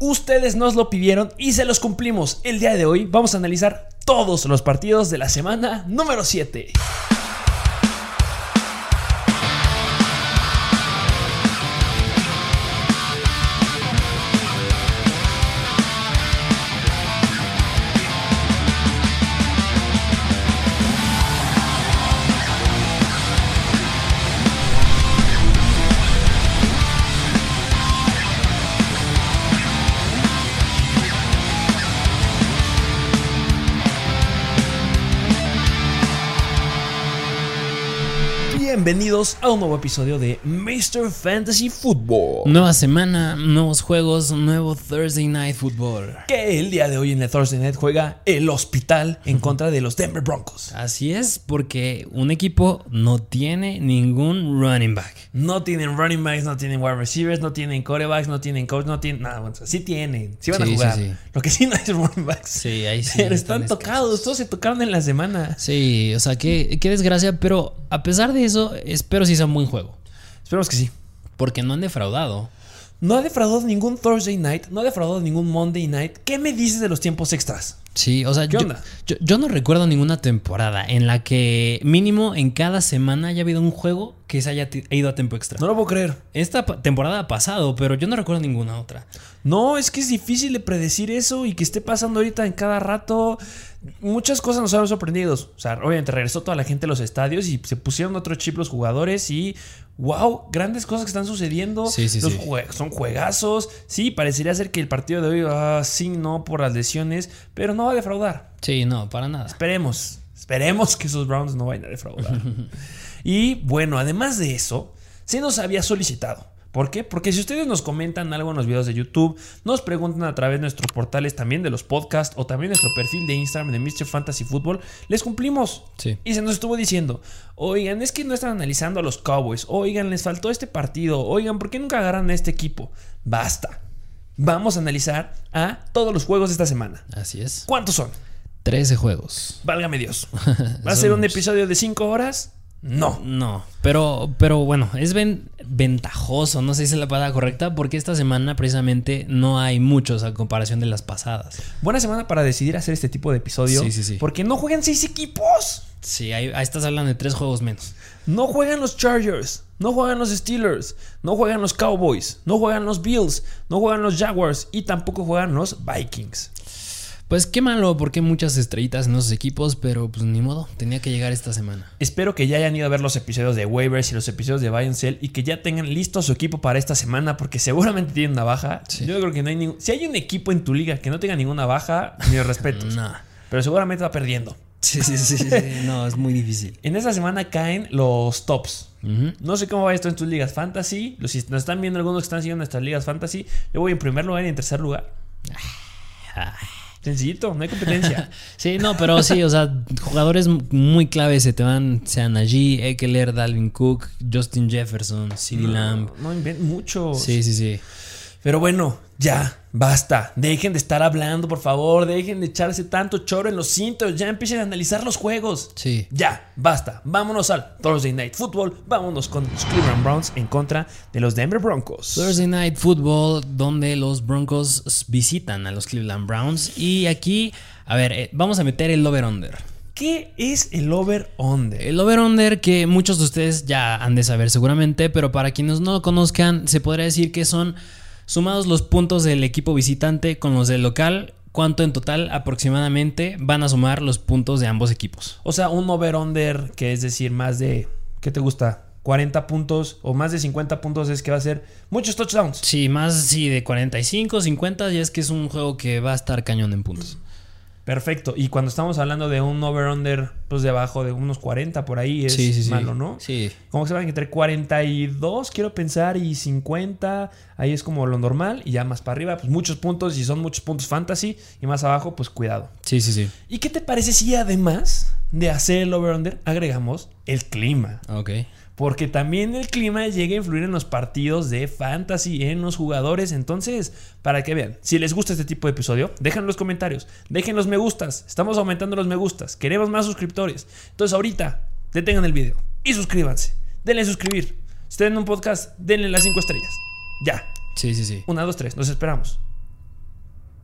Ustedes nos lo pidieron y se los cumplimos. El día de hoy vamos a analizar todos los partidos de la semana número 7. Bienvenidos a un nuevo episodio de Mr. Fantasy Football. Nueva semana, nuevos juegos, nuevo Thursday Night Football. Que el día de hoy en el Thursday Night juega el Hospital en contra de los Denver Broncos. Así es, porque un equipo no tiene ningún running back. No tienen running backs, no tienen wide receivers, no tienen corebacks, no tienen coach, no tienen nada. Bueno, sí tienen, sí van a jugar. sí, sí. Lo que sí no es running backs. Sí, ahí sí. Pero están tocados, todos se tocaron en la semana. Sí, o sea, qué, qué desgracia, pero a pesar de eso, espero sí sea un buen juego. Esperemos que sí. Porque no han defraudado. No ha defraudado ningún Thursday night, no ha defraudado ningún Monday night. ¿Qué me dices de los tiempos extras? Sí, o sea, ¿Qué yo, yo- yo no recuerdo ninguna temporada en la que mínimo en cada semana haya habido un juego que se haya ido a tiempo extra. No lo puedo creer. Esta temporada ha pasado, pero yo no recuerdo ninguna otra. No, es que es difícil de predecir eso y que esté pasando ahorita en cada rato. Muchas cosas nos han sorprendido. O sea, obviamente regresó toda la gente a los estadios y se pusieron otro chip los jugadores y wow, grandes cosas que están sucediendo. Sí, sí, Los sí. jue- son juegazos. Sí, parecería ser que el partido de hoy, ah, sí, no, por las lesiones, pero no va a defraudar. Sí, no, para nada. Esperemos, esperemos que esos Browns no vayan a defraudar. y bueno, además de eso, se nos había solicitado. ¿Por qué? Porque si ustedes nos comentan algo en los videos de YouTube, nos preguntan a través de nuestros portales también de los podcasts o también nuestro perfil de Instagram de Mr. Fantasy Football, les cumplimos. Sí. Y se nos estuvo diciendo, oigan, es que no están analizando a los Cowboys, oigan, les faltó este partido, oigan, ¿por qué nunca agarran a este equipo? Basta. Vamos a analizar a todos los juegos de esta semana. Así es. ¿Cuántos son? 13 juegos. Válgame Dios. ¿Va a ser un episodio de 5 horas? No. No, pero, pero bueno, es ven- ventajoso, no sé si es la palabra correcta, porque esta semana precisamente no hay muchos a comparación de las pasadas. Buena semana para decidir hacer este tipo de episodio. Sí, sí, sí. Porque no juegan 6 equipos. Sí, ahí, ahí estás hablando de tres juegos menos. No juegan los Chargers. No juegan los Steelers. No juegan los Cowboys. No juegan los Bills. No juegan los Jaguars. Y tampoco juegan los Vikings. Pues qué malo, porque hay muchas estrellitas en esos equipos, pero pues ni modo, tenía que llegar esta semana. Espero que ya hayan ido a ver los episodios de waivers y los episodios de Buy and Sell y que ya tengan listo su equipo para esta semana porque seguramente tienen una baja. Sí. Yo creo que no hay ningún... Si hay un equipo en tu liga que no tenga ninguna baja, mis respetos. No. Pero seguramente va perdiendo. Sí, sí, sí, sí, no, es muy difícil. En esta semana caen los tops. No sé cómo va esto en tus ligas fantasy. Los, si nos están viendo algunos que están siguiendo nuestras ligas fantasy, yo voy en primer lugar y en tercer lugar. Sencillito, no hay competencia. Sí, no, pero sí, o sea, jugadores muy claves se te van, sean allí, Eckler, Dalvin Cook, Justin Jefferson, CeeDee Lamb. no inventen mucho. Sí, sí, sí. Pero bueno, ya, basta. Dejen de estar hablando, por favor. Dejen de echarse tanto choro en los cintos. Ya empiecen a analizar los juegos. Sí. Ya, basta. Vámonos al Thursday Night Football. Vámonos con los Cleveland Browns en contra de los Denver Broncos. Thursday Night Football, donde los Broncos visitan a los Cleveland Browns. Y aquí, a ver, eh, vamos a meter el over-under. ¿Qué es el over-under? El over-under que muchos de ustedes ya han de saber seguramente, pero para quienes no lo conozcan, se podría decir que son sumados los puntos del equipo visitante con los del local. ¿Cuánto en total aproximadamente van a sumar los puntos de ambos equipos? O sea, un over-under que es decir, más de. ¿Qué te gusta? 40 puntos o más de 50 puntos es que va a ser muchos touchdowns. Sí, más sí, de 45, 50, ya es que es un juego que va a estar cañón en puntos. Perfecto. Y cuando estamos hablando de un over-under, pues debajo de unos 40 por ahí es Sí, sí, sí. malo, ¿no? Sí. Como que se van entre 42, quiero pensar, y 50. Ahí es como lo normal. Y ya más para arriba, pues muchos puntos. Y son muchos puntos fantasy. Y más abajo, pues cuidado. Sí, sí, sí. ¿Y qué te parece si además de hacer el over-under, agregamos el clima? Ok. Porque también el clima llega a influir en los partidos de fantasy, en los jugadores. Entonces, para que vean, si les gusta este tipo de episodio, dejen los comentarios, dejen los me gustas. Estamos aumentando los me gustas. Queremos más suscriptores. Entonces, ahorita, detengan el video y suscríbanse. Denle suscribir. Si están en un podcast, denle las 5 estrellas. Ya. Sí, sí, sí. Una, dos, tres. Nos esperamos.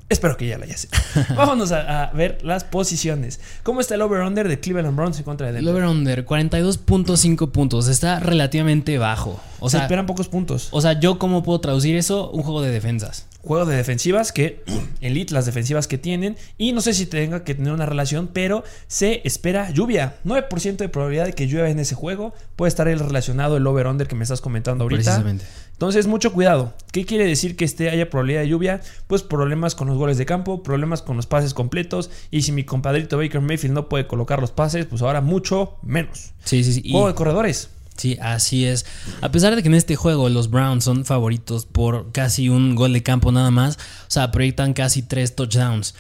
Espero que ya la hayas. Vámonos a, a ver las posiciones. ¿Cómo está el over-under de Cleveland Browns en contra de El Denver? over-under, 42.5 puntos. Está relativamente bajo. O Se sea, esperan pocos puntos. o sea, ¿yo cómo puedo traducir eso? Un juego de defensas. Juego de defensivas que elite las defensivas que tienen y no sé si tenga que tener una relación, pero se espera lluvia. 9% de probabilidad de que llueva en ese juego. Puede estar el relacionado el over under que me estás comentando ahorita. Precisamente. Entonces, mucho cuidado. ¿Qué quiere decir que esté haya probabilidad de lluvia? Pues problemas con los goles de campo, problemas con los pases completos y si mi compadrito Baker Mayfield no puede colocar los pases, pues ahora mucho menos. Sí, sí, sí. Y- Juego de corredores. Sí, así es. A pesar de que en este juego los Browns son favoritos por casi un gol de campo nada más, o sea, proyectan casi tres touchdowns.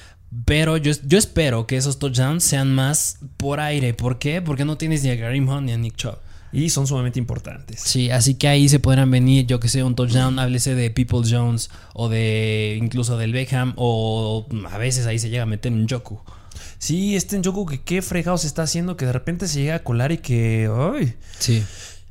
Pero yo, yo espero que esos touchdowns sean más por aire. ¿Por qué? Porque no tienes ni a Kareem Hunt ni a Nick Chubb. Y son sumamente importantes. Sí, así que ahí se podrán venir, yo que sé, un touchdown, háblese de People Jones o de incluso del Beckham o a veces ahí se llega a meter un Joku. Sí, este Njoku que qué fregado se está haciendo, que de repente se llega a colar y que... ¡Ay! Sí.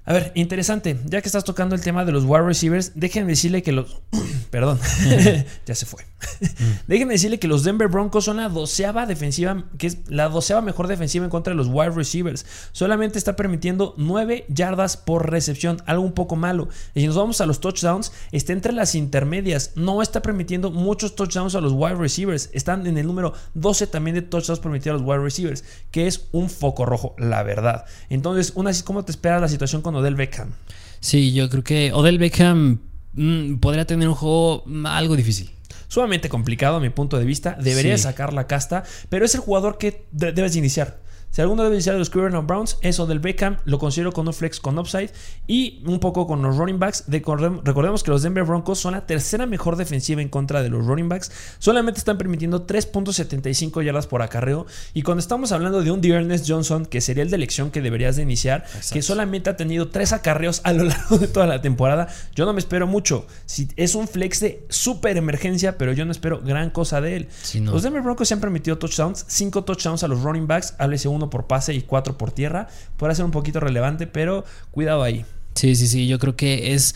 A ver, interesante. Ya que estás tocando el tema de los wide receivers, déjenme decirle que los. Perdón, ya se fue. déjenme decirle que los Denver Broncos son la doceava defensiva, que es la doceava mejor defensiva en contra de los wide receivers. Solamente está permitiendo 9 yardas por recepción, algo un poco malo. Y si nos vamos a los touchdowns, está entre las intermedias. No está permitiendo muchos touchdowns a los wide receivers. Están en el número 12 también de touchdowns permitidos a los wide receivers, que es un foco rojo, la verdad. Entonces, una ¿cómo te esperas la situación con Odell Beckham? Sí, yo creo que Odell Beckham mm, podría tener un juego algo difícil. Sumamente complicado a mi punto de vista. Debería Sí. sacar la casta, pero es el jugador que de- debes de iniciar. Si alguno debe iniciar de los Cleveland Browns, eso del Beckham lo considero con un flex con upside y un poco con los running backs. Recordem- Recordemos que los Denver Broncos son la tercera mejor defensiva en contra de los running backs. Solamente están permitiendo 3.75 yardas por acarreo. Y cuando estamos hablando de un Dearness Johnson, que sería el de elección que deberías de iniciar, que solamente ha tenido tres acarreos a lo largo de toda la temporada, yo no me espero mucho. Si es un flex de super emergencia, pero yo no espero gran cosa de él. Sí, no. Los Denver Broncos se han permitido touchdowns, 5 touchdowns a los running backs, háblese uno por pase y cuatro por tierra. Podrá ser un poquito relevante, pero cuidado ahí. Sí, sí, sí, yo creo que es,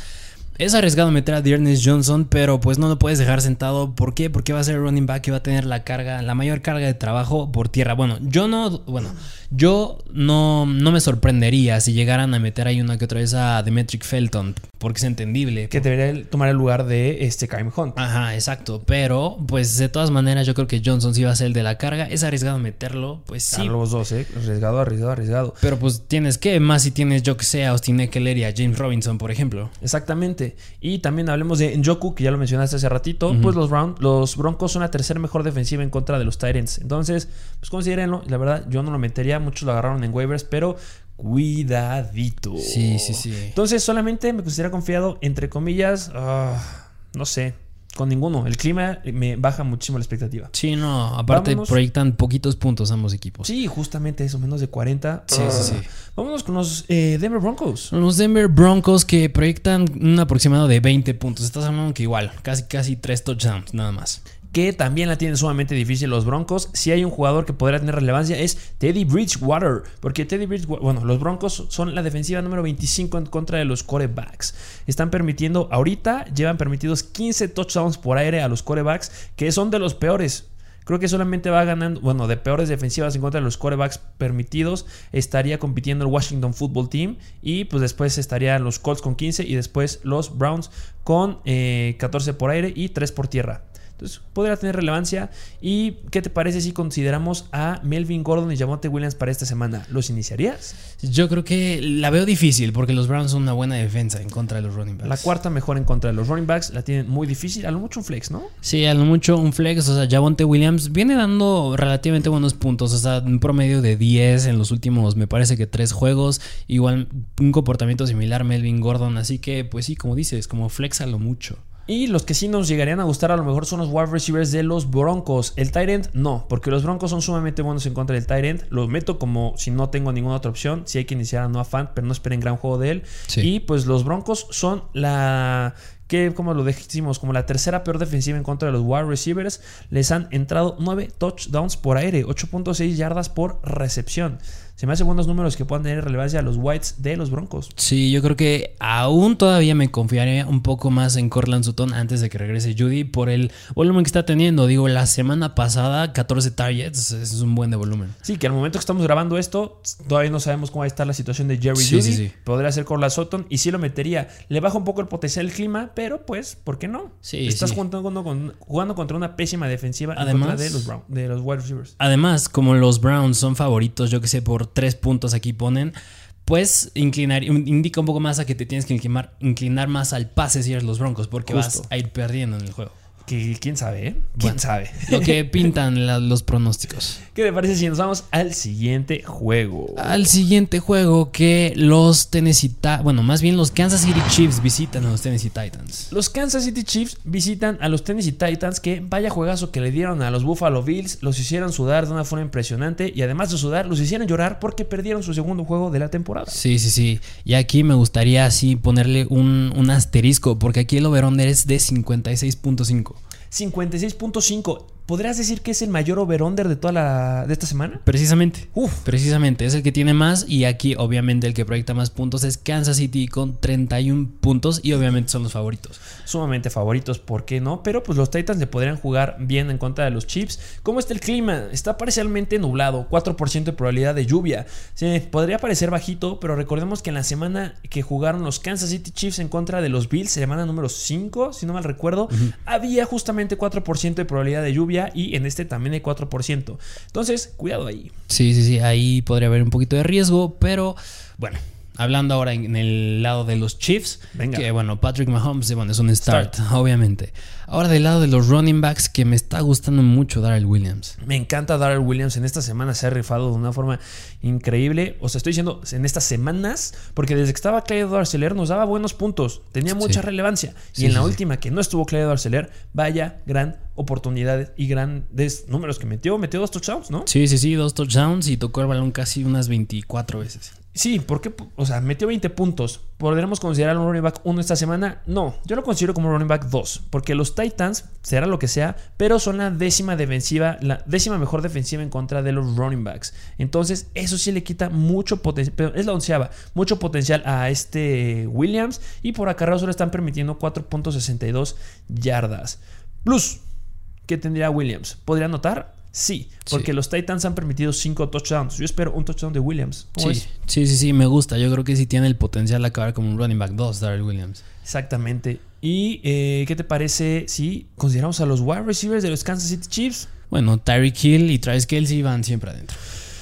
es arriesgado meter a Dearness Johnson, pero pues no lo puedes dejar sentado. ¿Por qué? Porque va a ser el running back y va a tener la carga, la mayor carga de trabajo por tierra. Bueno, yo no, bueno, yo no, no me sorprendería si llegaran a meter ahí una que otra vez a Demetric Felton, porque es entendible. Que debería tomar el lugar de este Kaim Hunt. Ajá, exacto. Pero, pues de todas maneras, yo creo que Johnson sí va a ser el de la carga. Es arriesgado meterlo, pues A sí. los dos, ¿eh? Arriesgado, arriesgado, arriesgado. Pero pues tienes que, más si tienes, yo que sé, a Austin Eckler y a James Robinson, por ejemplo. Exactamente. Y también hablemos de Njoku, que ya lo mencionaste hace ratito. Pues los, Brown- los Broncos son la tercera mejor defensiva en contra de los Titans. Entonces, pues considérenlo. La verdad, yo no lo metería. Muchos lo agarraron en waivers, pero cuidadito. Sí, sí, sí. Entonces, solamente me considero confiado, entre comillas, ah, no sé, con ninguno. El clima me baja muchísimo la expectativa. Sí, no, aparte Vámonos. proyectan poquitos puntos ambos equipos. Sí, justamente eso, menos de 40. Sí, sí, sí. Vámonos con los eh, Denver Broncos. Los Denver Broncos que proyectan un aproximado de 20 puntos. Estás hablando que igual, casi casi 3 touchdowns, nada más. Que también la tienen sumamente difícil los Broncos. Si hay un jugador que podría tener relevancia es Teddy Bridgewater, porque Teddy Bridgewater, bueno, los Broncos son la defensiva número 25 en contra de los corebacks. Están permitiendo, ahorita llevan permitidos 15 touchdowns por aire a los corebacks, que son de los peores. Creo que solamente va ganando, bueno, de peores defensivas en contra de los corebacks permitidos, estaría compitiendo el Washington Football Team y pues después estarían los Colts con 15 y después los Browns con eh, 14 por aire y 3 por tierra. Entonces podría tener relevancia. ¿Y qué te parece si consideramos a Melvin Gordon y Jamonte Williams para esta semana? ¿Los iniciarías? Yo creo que la veo difícil porque los Browns son una buena defensa en contra de los running backs. La cuarta mejor en contra de los running backs. La tienen muy difícil. A lo mucho un flex, ¿no? Sí, a lo mucho un flex, o sea, Javonte Williams viene dando relativamente buenos puntos, o sea, un promedio de 10 en los últimos, me parece que tres juegos, igual un comportamiento similar Melvin Gordon, así que pues sí, como dices, como flex a lo mucho. Y los que sí nos llegarían a gustar a lo mejor son los wide receivers de los Broncos. El end no, porque los Broncos son sumamente buenos en contra del end. Los meto como si no tengo ninguna otra opción. Si hay que iniciar a Noah Fant, pero no esperen gran juego de él. Sí. Y pues los Broncos son la que como lo decimos, como la tercera peor defensiva en contra de los wide receivers, les han entrado 9 touchdowns por aire, 8.6 yardas por recepción. Se me hace buenos números que puedan tener relevancia a los Whites de los Broncos. Sí, yo creo que aún todavía me confiaría un poco más en Cortland Sutton antes de que regrese Judy por el volumen que está teniendo. Digo, la semana pasada 14 targets es un buen de volumen. Sí, que al momento que estamos grabando esto, todavía no sabemos cómo va a estar la situación de Jerry Sí, Judy. sí, sí. Podría ser Cortland Sutton y sí lo metería. Le baja un poco el potencial del clima, pero pues, ¿por qué no? Sí, Estás. Jugando, con- jugando contra una pésima defensiva en Además- contra de los, Brown- de los wide receivers. Además, como los Browns son favoritos, yo que sé, por tres puntos aquí ponen, pues inclinar, indica un poco más a que te tienes que inclinar, inclinar más al pase si eres los Broncos, porque Justo. vas a ir perdiendo en el juego. Que quién sabe, ¿eh? ¿Quién Bueno. sabe? Lo que pintan la- los pronósticos. ¿Qué te parece si nos vamos al siguiente juego? Al siguiente juego que los Tennessee, Ti- bueno, más bien los Kansas City Chiefs visitan a los Tennessee Titans. Los Kansas City Chiefs visitan a los Tennessee Titans que vaya juegazo que le dieron a los Buffalo Bills, los hicieron sudar de una forma impresionante y además de sudar los hicieron llorar porque perdieron su segundo juego de la temporada. Sí, sí, sí. Y aquí me gustaría así ponerle un, un asterisco, porque aquí el over-under es de 56.5. 56.5. ¿Podrías decir que es el mayor over-under de toda la de esta semana? Precisamente. Uf. Precisamente, es el que tiene más y aquí obviamente el que proyecta más puntos es Kansas City con 31 puntos y obviamente son los favoritos. Sumamente favoritos, ¿por qué no? Pero pues los Titans le podrían jugar bien en contra de los Chiefs. ¿Cómo está el clima? Está parcialmente nublado, 4% de probabilidad de lluvia. Sí, podría parecer bajito, pero recordemos que en la semana que jugaron los Kansas City Chiefs en contra de los Bills, semana número 5, si no mal recuerdo, había justamente 4% de probabilidad de lluvia y en este también hay 4%. Entonces, cuidado ahí. Sí, sí, sí, ahí podría haber un poquito de riesgo, pero bueno. Hablando ahora en el lado de los Chiefs, Venga. que bueno, Patrick Mahomes bueno, es un start, Start. obviamente. Ahora del lado de los running backs, que me está gustando mucho Darrell Williams. Me encanta Darrell Williams. En esta semana se ha rifado de una forma increíble. O sea, estoy diciendo en estas semanas, porque desde que estaba Clyde Arcelor nos daba buenos puntos. Tenía mucha Sí. relevancia. Y en la sí, última, que no estuvo Clyde Arcelor, vaya gran oportunidades y grandes números que metió. Metió dos touchdowns, ¿no? Sí, sí, sí, dos touchdowns y tocó el balón casi unas 24 veces. Sí, porque, o sea, metió 20 puntos. ¿Podremos considerar un running back 1 esta semana? No, yo lo considero como running back 2, porque los Titans, será lo que sea, pero son la décima defensiva, la décima mejor defensiva en contra de los running backs. Entonces, eso sí le quita mucho potencial, es la onceava, mucho potencial a este Williams, y por acarreo solo están permitiendo 4.62 yardas. Plus, ¿qué tendría Williams? ¿Podría anotar? Sí, porque Sí. los Titans han permitido 5 touchdowns. Yo espero un touchdown de Williams. ¿Cómo Sí, sí, sí, sí, me gusta. Yo creo que sí tiene el potencial de acabar como un running back 2, Darrell Williams. Exactamente. ¿Y eh, qué te parece si consideramos a los wide receivers de los Kansas City Chiefs? Bueno, Tyreek Hill y Travis Kelsey van siempre adentro.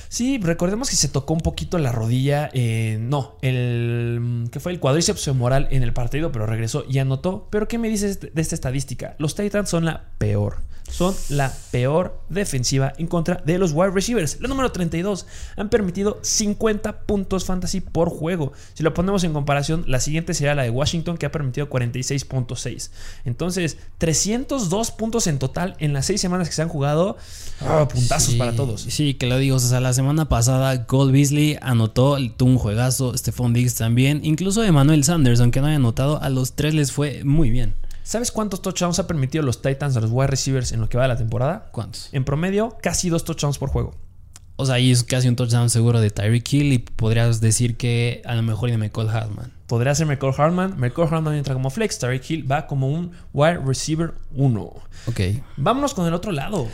Sí, recordemos que se tocó un poquito la rodilla. eh, no, el. que fue el cuádriceps femoral en el partido, pero regresó y anotó. Pero, ¿qué me dices de esta estadística? Los Titans son la peor. Son la peor defensiva en contra de los wide receivers. La número 32. Han permitido 50 puntos fantasy por juego. Si lo ponemos en comparación, la siguiente sería la de Washington, que ha permitido 46.6. Entonces, 302 puntos en total en las seis semanas que se han jugado. Ah, puntazos Sí, para todos. Sí, que lo digo. O sea, la semana pasada Cole Beasley anotó, tuvo un juegazo. Stephon Diggs también. Incluso Emmanuel Sanders, aunque no haya anotado, a los tres les fue muy bien. ¿Sabes cuántos touchdowns ha permitido los Titans a los wide receivers en lo que va de la temporada? ¿Cuántos? En promedio, casi dos touchdowns por juego. O sea, ahí es casi un touchdown seguro de Tyreek Hill y podrías decir que a lo mejor de McCall Hartman. Podría ser McCall Hartman. McCall Hartman entra como flex. Tariq Hill va como un wide receiver 1. Ok. Vámonos con el otro lado.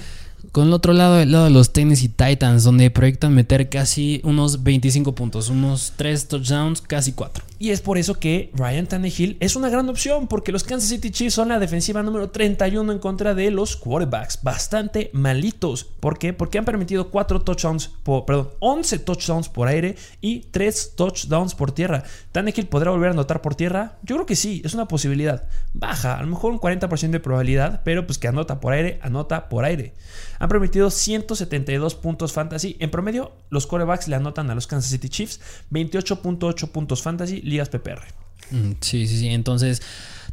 Con el otro lado, el lado de los Tennessee Titans, donde proyectan meter casi unos 25 puntos, unos 3 touchdowns, casi 4. Y es por eso que Ryan Tannehill es una gran opción, porque los Kansas City Chiefs son la defensiva número 31 en contra de los quarterbacks, bastante malitos. ¿Por qué? Porque han permitido 4 touchdowns, por, perdón, 11 touchdowns por aire y 3 touchdowns por tierra. ¿Tannehill podrá volver a anotar por tierra? Yo creo que sí, es una posibilidad. Baja, a lo mejor un 40% de probabilidad, pero pues que anota por aire, anota por aire. Han permitido 172 puntos fantasy. En promedio, los quarterbacks le anotan a los Kansas City Chiefs 28.8 puntos fantasy, ligas PPR. Mm, Sí, sí, sí. Entonces,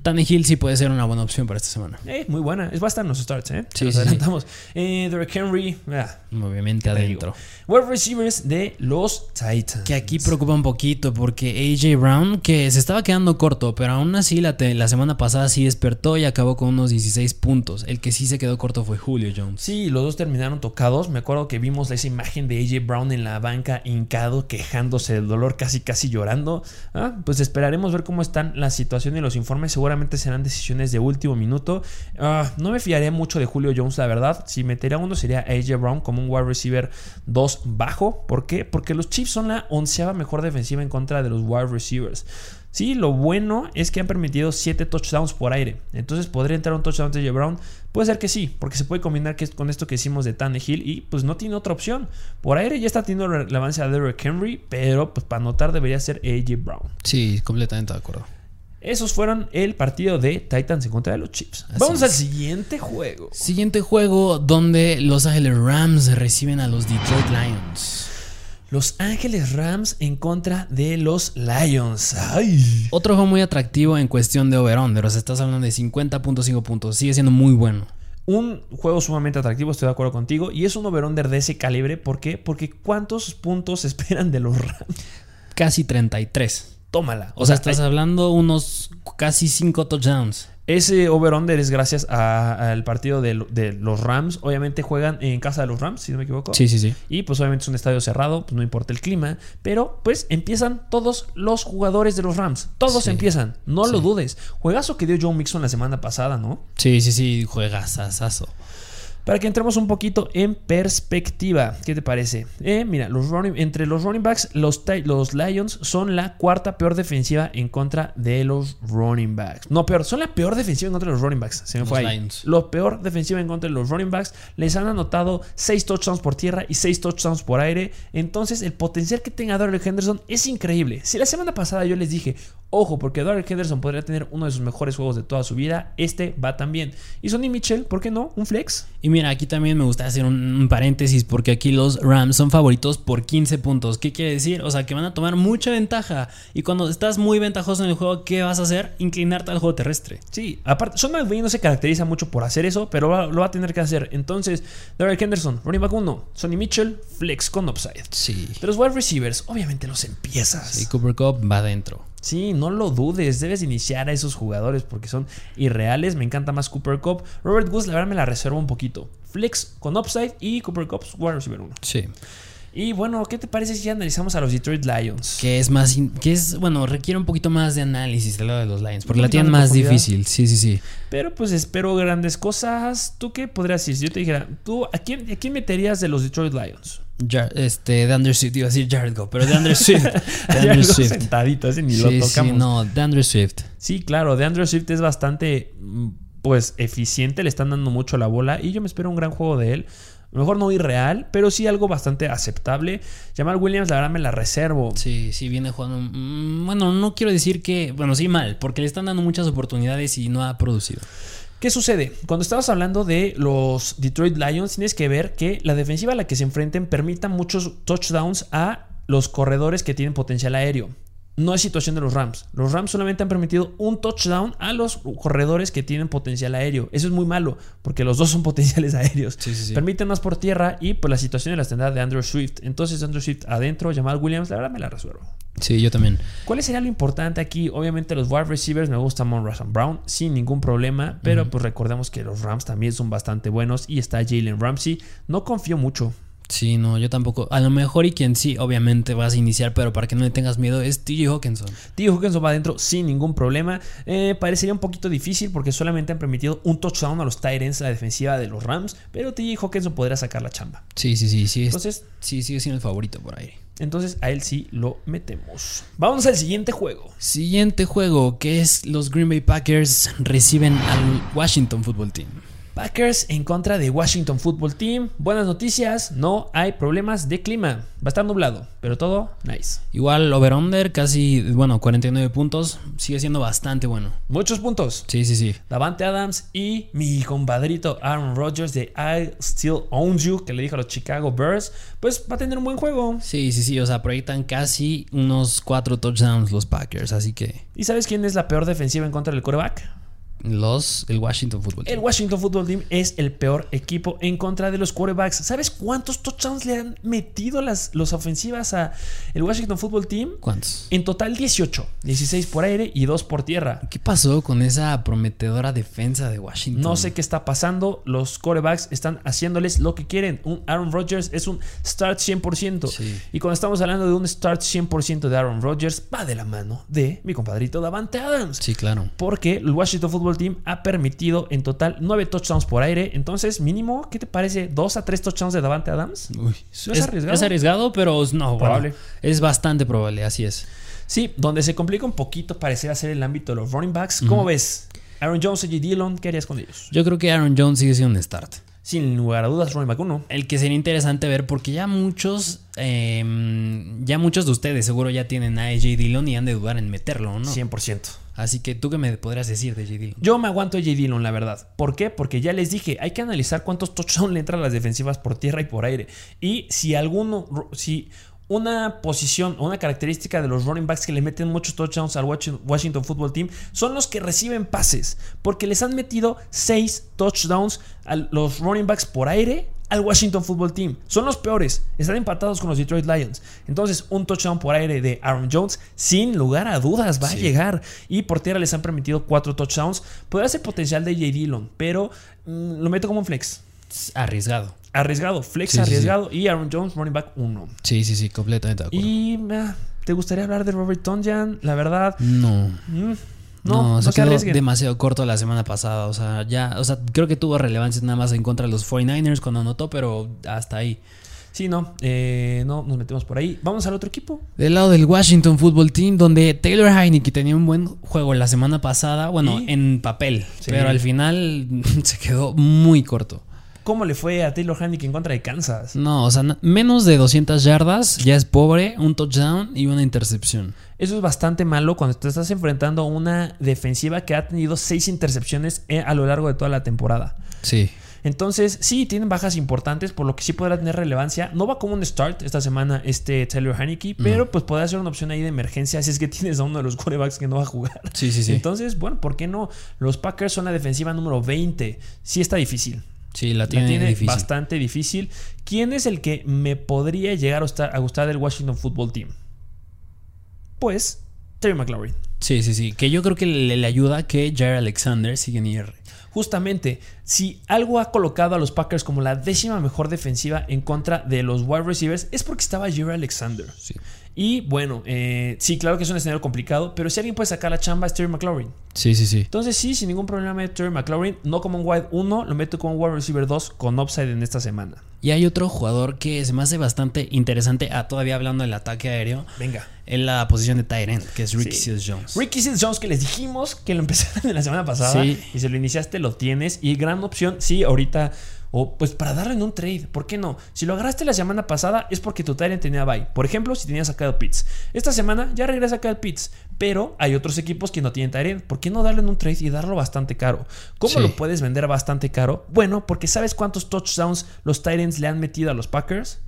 Tannehill sí puede ser una buena opción para esta semana. Eh, muy buena. Es bastante los starts, ¿eh? Sí, Los sí, sí. adelantamos. Eh, Derrick Henry. ah, Obviamente adentro. Wide receivers de los Titans. Que aquí preocupa un poquito porque AJ Brown, que se estaba quedando corto, pero aún así la semana pasada sí despertó y acabó con unos 16 puntos. El que sí se quedó corto fue Julio Jones. Sí, los dos terminaron tocados. Me acuerdo que vimos esa imagen de AJ Brown en la banca hincado, quejándose del dolor, casi casi llorando. Ah, pues esperaremos ver cómo están la situación y los informes. Seguramente serán decisiones de último minuto. Ah, no me fiaría mucho de Julio Jones, la verdad. Si metería uno sería AJ Brown como un wide receiver 2 bajo. ¿Por qué? Porque los Chiefs son la onceava mejor defensiva en contra de los wide receivers. Sí, lo bueno es que han permitido 7 touchdowns por aire. Entonces podría entrar un touchdown de AJ Brown. Puede ser que sí, porque se puede combinar con esto que hicimos de Tannehill y pues no tiene otra opción. Por aire ya está teniendo relevancia a Derrick Henry, pero pues para anotar debería ser AJ Brown. Sí, completamente de acuerdo. Esos fueron el partido de Titans en contra de los. Así Vamos es. al siguiente juego. Siguiente juego donde Los Ángeles Rams reciben a los Detroit Lions. Los Ángeles Rams en contra de los Lions. Ay. Otro juego muy atractivo en cuestión de over-under. O sea, estás hablando de 50.5 puntos. Sigue siendo muy bueno. Un juego sumamente atractivo, estoy de acuerdo contigo. Y es un over-under de ese calibre. ¿Por qué? Porque ¿cuántos puntos esperan de los Rams? Casi 33. Tómala. O sea, estás hablando unos casi 5 touchdowns. Ese over-under es gracias al partido de, lo- de los Rams. Obviamente juegan en casa de los Rams, si no me equivoco. Sí, sí, sí. Y pues obviamente es un estadio cerrado, pues no importa el clima. Pero pues empiezan todos los jugadores de los Rams. Todos Sí. empiezan, no lo dudes. Juegazo que dio Joe Mixon la semana pasada, ¿no? Sí, sí, sí. Juegazazazo. Para que entremos un poquito en perspectiva, ¿qué te parece? Eh, mira, los running- entre los running backs, los, Lions son la cuarta peor defensiva en contra de los running backs. No, peor, son la peor defensiva en contra de los running backs. Se me Los fue ahí. Lions. Lo peor defensiva en contra de los running backs. Les han anotado 6 touchdowns por tierra y 6 touchdowns por aire. Entonces, el potencial que tenga Darrell Henderson es increíble. Si la semana pasada yo les dije, ojo, porque Darrell Henderson podría tener uno de sus mejores juegos de toda su vida, este va también. Y Sonny Mitchell, ¿por qué no? Un flex. Y mira, aquí también me gusta hacer un, un paréntesis porque aquí los Rams son favoritos por 15 puntos. ¿Qué quiere decir? O sea, que van a tomar mucha ventaja. Y cuando estás muy ventajoso en el juego, ¿qué vas a hacer? Inclinarte al juego terrestre. Sí, aparte, Sean McVay no se caracteriza mucho por hacer eso, pero va- lo va a tener que hacer. Entonces, Derek Henderson, running back 1, Sonny Mitchell, flex con upside. Sí. De los wide receivers, obviamente los empiezas. Y Cooper Cup va adentro. Sí, no lo dudes, debes iniciar a esos jugadores porque son irreales. Me encanta más Cooper Cup. Robert Woods, la verdad, me la reservo un poquito. Flex con upside y Cooper Cup, wide receiver 1. Sí. Y bueno, ¿qué te parece si analizamos a los Detroit Lions? Que es más. que es, bueno, requiere un poquito más de análisis de lado de los Lions. Porque la tienen más difícil. Sí, sí, sí. Pero pues espero grandes cosas. ¿Tú qué podrías decir? Si yo te dijera, ¿tú a quién, a quién meterías de los Detroit Lions? Jar- este, de Andrew Swift, iba a decir Jared Go, pero de Andrew Swift. Swift. sentadito, ese ni Sí, lo sí, tocamos. no, de Andrew Swift. Sí, claro, de Andrew Swift es bastante mm, pues eficiente, le están dando mucho la bola y yo me espero un gran juego de él. A lo mejor no irreal, pero sí algo bastante aceptable. Jamal Williams, la verdad, me la reservo. Sí, sí, viene jugando. mm, Bueno, no quiero decir que. Bueno, sí, mal, porque le están dando muchas oportunidades y no ha producido. ¿Qué sucede? Cuando estabas hablando de los Detroit Lions, tienes que ver que la defensiva a la que se enfrenten permita muchos touchdowns a los corredores que tienen potencial aéreo. No es situación de los Rams. Los Rams solamente han permitido un touchdown a los corredores que tienen potencial aéreo. Eso es muy malo, porque los dos son potenciales aéreos. Sí, sí, sí. Permiten más por tierra y pues la situación de la tendrá de Andrew Swift. Entonces Andrew Swift adentro, Jamal Williams, la verdad me la resuelvo. Sí, yo también. ¿Cuál sería lo importante aquí? Obviamente los wide receivers me gusta Monroe Brown sin ningún problema, pero pues recordemos que los Rams también son bastante buenos y está Jalen Ramsey. No confío mucho. Sí, no, yo tampoco. A lo mejor y quien sí, obviamente vas a iniciar, pero para que no le tengas miedo es TJ Hawkinson. Tío Hawkinson va adentro sin ningún problema. Eh, parecería un poquito difícil porque solamente han permitido un touchdown a los Tyrants, la defensiva de los Rams, pero TJ Hawkinson podrá sacar la chamba. Sí, sí, sí, sí. es- Entonces, sí, sigue siendo el favorito por ahí. entonces a él sí lo metemos. Vamos al siguiente juego. Siguiente juego, que es los Green Bay Packers reciben al Washington Football Team. Packers en contra de Washington Football Team. Buenas noticias, no hay problemas de clima. Va a estar nublado, pero todo nice. Igual over-under, casi, bueno, 49 puntos. Sigue siendo bastante bueno. Muchos puntos. Sí, sí, sí. Davante Adams y mi compadrito Aaron Rodgers de I Still Own You, que le dijo a los Chicago Bears, pues va a tener un buen juego. Sí, sí, sí. O sea, proyectan casi unos 4 touchdowns los Packers, así que. ¿Y sabes quién es la peor defensiva en contra del quarterback? Los, el Washington Football Team. El Washington Football Team es el peor equipo en contra de los quarterbacks. ¿Sabes cuántos touchdowns le han metido las los ofensivas a el Washington Football Team? ¿Cuántos? En total 18. 16 por aire y 2 por tierra. ¿Qué pasó con esa prometedora defensa de Washington? No sé qué está pasando. Los quarterbacks están haciéndoles lo que quieren. Un Aaron Rodgers es un start 100%. Y cuando estamos hablando de un start 100% de Aaron Rodgers, va de la mano de mi compadrito Davante Adams. Sí, claro. Porque el Washington Football Team ha permitido en total 9 touchdowns por aire. Entonces, mínimo, ¿qué te parece? ¿2 a 3 touchdowns de Davante Adams? Uy, es, arriesgado? Es arriesgado, pero no, probable. es bastante probable, así es. Sí, donde se complica un poquito parecerá ser el ámbito de los running backs. ¿Cómo ves? Aaron Jones y Dillon, ¿qué harías con ellos? Yo creo que Aaron Jones sigue siendo un start. Sin lugar a dudas, running back 1. El que sería interesante ver, porque ya muchos, em, ya muchos de ustedes seguro ya tienen a AJ Dillon y han de dudar en meterlo, ¿no? 100%. Así que tú qué me podrías decir de J. Dillon. Yo me aguanto a J. Dillon, la verdad. ¿Por qué? Porque ya les dije, hay que analizar cuántos touchdowns le entran las defensivas por tierra y por aire. Y si alguno, si una posición o una característica de los running backs que le meten muchos touchdowns al Washington Football Team son los que reciben pases, porque les han metido 6 touchdowns a los running backs por aire al Washington Football Team. Son los peores. Están empatados con los Detroit Lions. Entonces, un touchdown por aire de Aaron Jones, sin lugar a dudas, va a llegar. Y por tierra les han permitido cuatro touchdowns. Podría ser potencial de J. Dillon, pero mm, lo meto como un flex. Arriesgado. Arriesgado, flex arriesgado. Y Aaron Jones, running back 1. Sí, sí, sí, completamente de acuerdo. Y ah, ¿te gustaría hablar de Robert Tonjan? La verdad. No. Mm, no, se quedó demasiado corto la semana pasada. O sea, ya, o sea, creo que tuvo relevancia nada más en contra de los 49ers cuando anotó, pero hasta ahí. Sí, no, eh, no nos metemos por ahí. Vamos al otro equipo. Del lado del Washington Football Team, donde Taylor Heineke tenía un buen juego la semana pasada, bueno, en papel, pero al final se quedó muy corto. ¿Cómo le fue a Taylor Heineke en contra de Kansas? No, o sea, menos de 200 yardas, ya es pobre, un touchdown y una intercepción. Eso es bastante malo cuando te estás enfrentando a una defensiva que ha tenido seis intercepciones eh, a lo largo de toda la temporada. Sí. Entonces, sí, tienen bajas importantes, por lo que sí podrá tener relevancia. No va como un start esta semana este Taylor Haneke, pero pues podrá ser una opción ahí de emergencia si es que tienes a uno de los quarterbacks que no va a jugar. Sí, sí, sí. Entonces, bueno, ¿por qué no? Los Packers son la defensiva número 20. Sí está difícil. Sí, la tiene, bastante difícil. ¿Quién es el que me podría llegar a gustar, del Washington Football Team? Pues Terry McLaurin. Sí, sí, sí. Que yo creo que le, ayuda que Jair Alexander sigue en IR. Justamente, si algo ha colocado a los Packers como la décima mejor defensiva en contra de los wide receivers, es porque estaba Jair Alexander. Sí. Y bueno, eh, sí, claro que es un escenario complicado, pero si alguien puede sacar la chamba es Terry McLaurin. Sí, sí, sí. Entonces sí, sin ningún problema meto Terry McLaurin, no como un wide 1, lo meto como un wide receiver 2 con upside en esta semana. Y hay otro jugador que se me hace bastante interesante, ah, todavía hablando del ataque aéreo. Venga. En la posición de Tyrant, que es Ricky Seals Jones. Ricky Seals Jones, que les dijimos que lo empezaron en la semana pasada. Y si lo iniciaste, lo tienes. Y gran opción, sí, ahorita o pues para darle en un trade, ¿por qué no? Si lo agarraste la semana pasada es porque tu Tyrant tenía bye. Por ejemplo, si tenías a Kyle Pitts. Esta semana ya regresa a Kyle Pitts. Pero hay otros equipos que no tienen Tyrant. ¿Por qué no darle en un trade y darlo bastante caro? ¿Cómo lo puedes vender bastante caro? Bueno, porque ¿sabes cuántos touchdowns los Tyrants le han metido a los Packers?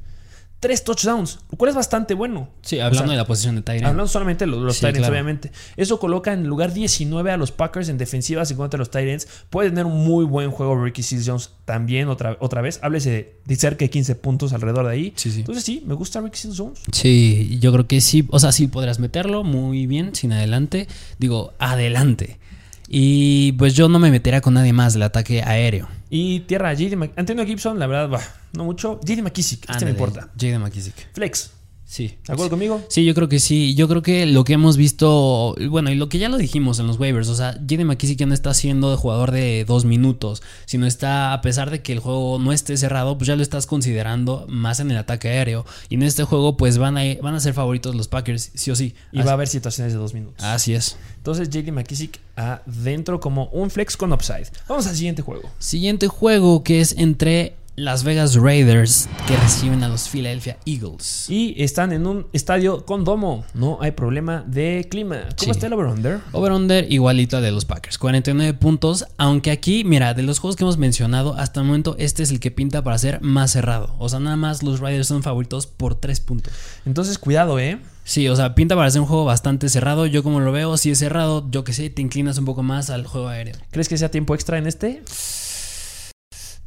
Tres touchdowns, lo cual es bastante bueno. Sí, hablando de la posición de Tyrant. Hablando solamente de los, los Tyrants, obviamente. Eso coloca en lugar 19 a los Packers en defensivas en contra de los Tyrants. Puede tener un muy buen juego Ricky Seals Jones también otra, otra vez. Háblese de cerca de 15 puntos alrededor de ahí. Sí, sí. Entonces sí, me gusta Ricky Seals Jones. Sí, yo creo que sí. O sea, sí podrás meterlo muy bien, sin adelante. Digo, adelante. Y pues yo no me metería con nadie más del ataque aéreo. Y tierra, J.D. Antonio Gibson, la verdad, no mucho. J.D. McKissick, este me importa. J.D. McKissick. Flex. Sí. ¿De acuerdo conmigo? Sí, yo creo que sí. Yo creo que lo que hemos visto, bueno, y lo que ya lo dijimos en los waivers, o sea, J.D. McKissick no está siendo jugador de dos minutos, sino está, a pesar de que el juego no esté cerrado, pues ya lo estás considerando más en el ataque aéreo. Y en este juego, pues van a, van a ser favoritos los Packers, sí o sí. Y va a haber situaciones de dos minutos. Así es. Entonces, J.D. McKissick adentro como un flex con upside. Vamos al siguiente juego. Siguiente juego que es entre las Vegas Raiders que reciben a los Philadelphia Eagles. Y están en un estadio con domo. No hay problema de clima. ¿Cómo Sí. está el over-under? Over-under igualito al de los Packers, 49 puntos. Aunque aquí, mira, de los juegos que hemos mencionado, hasta el momento este es el que pinta para ser más cerrado. O sea, nada más los Raiders son favoritos por 3 puntos. Entonces, cuidado, ¿eh? Sí, o sea, pinta para ser un juego bastante cerrado. Yo como lo veo, si es cerrado, yo que sé, te inclinas un poco más al juego aéreo. ¿Crees que sea tiempo extra en este?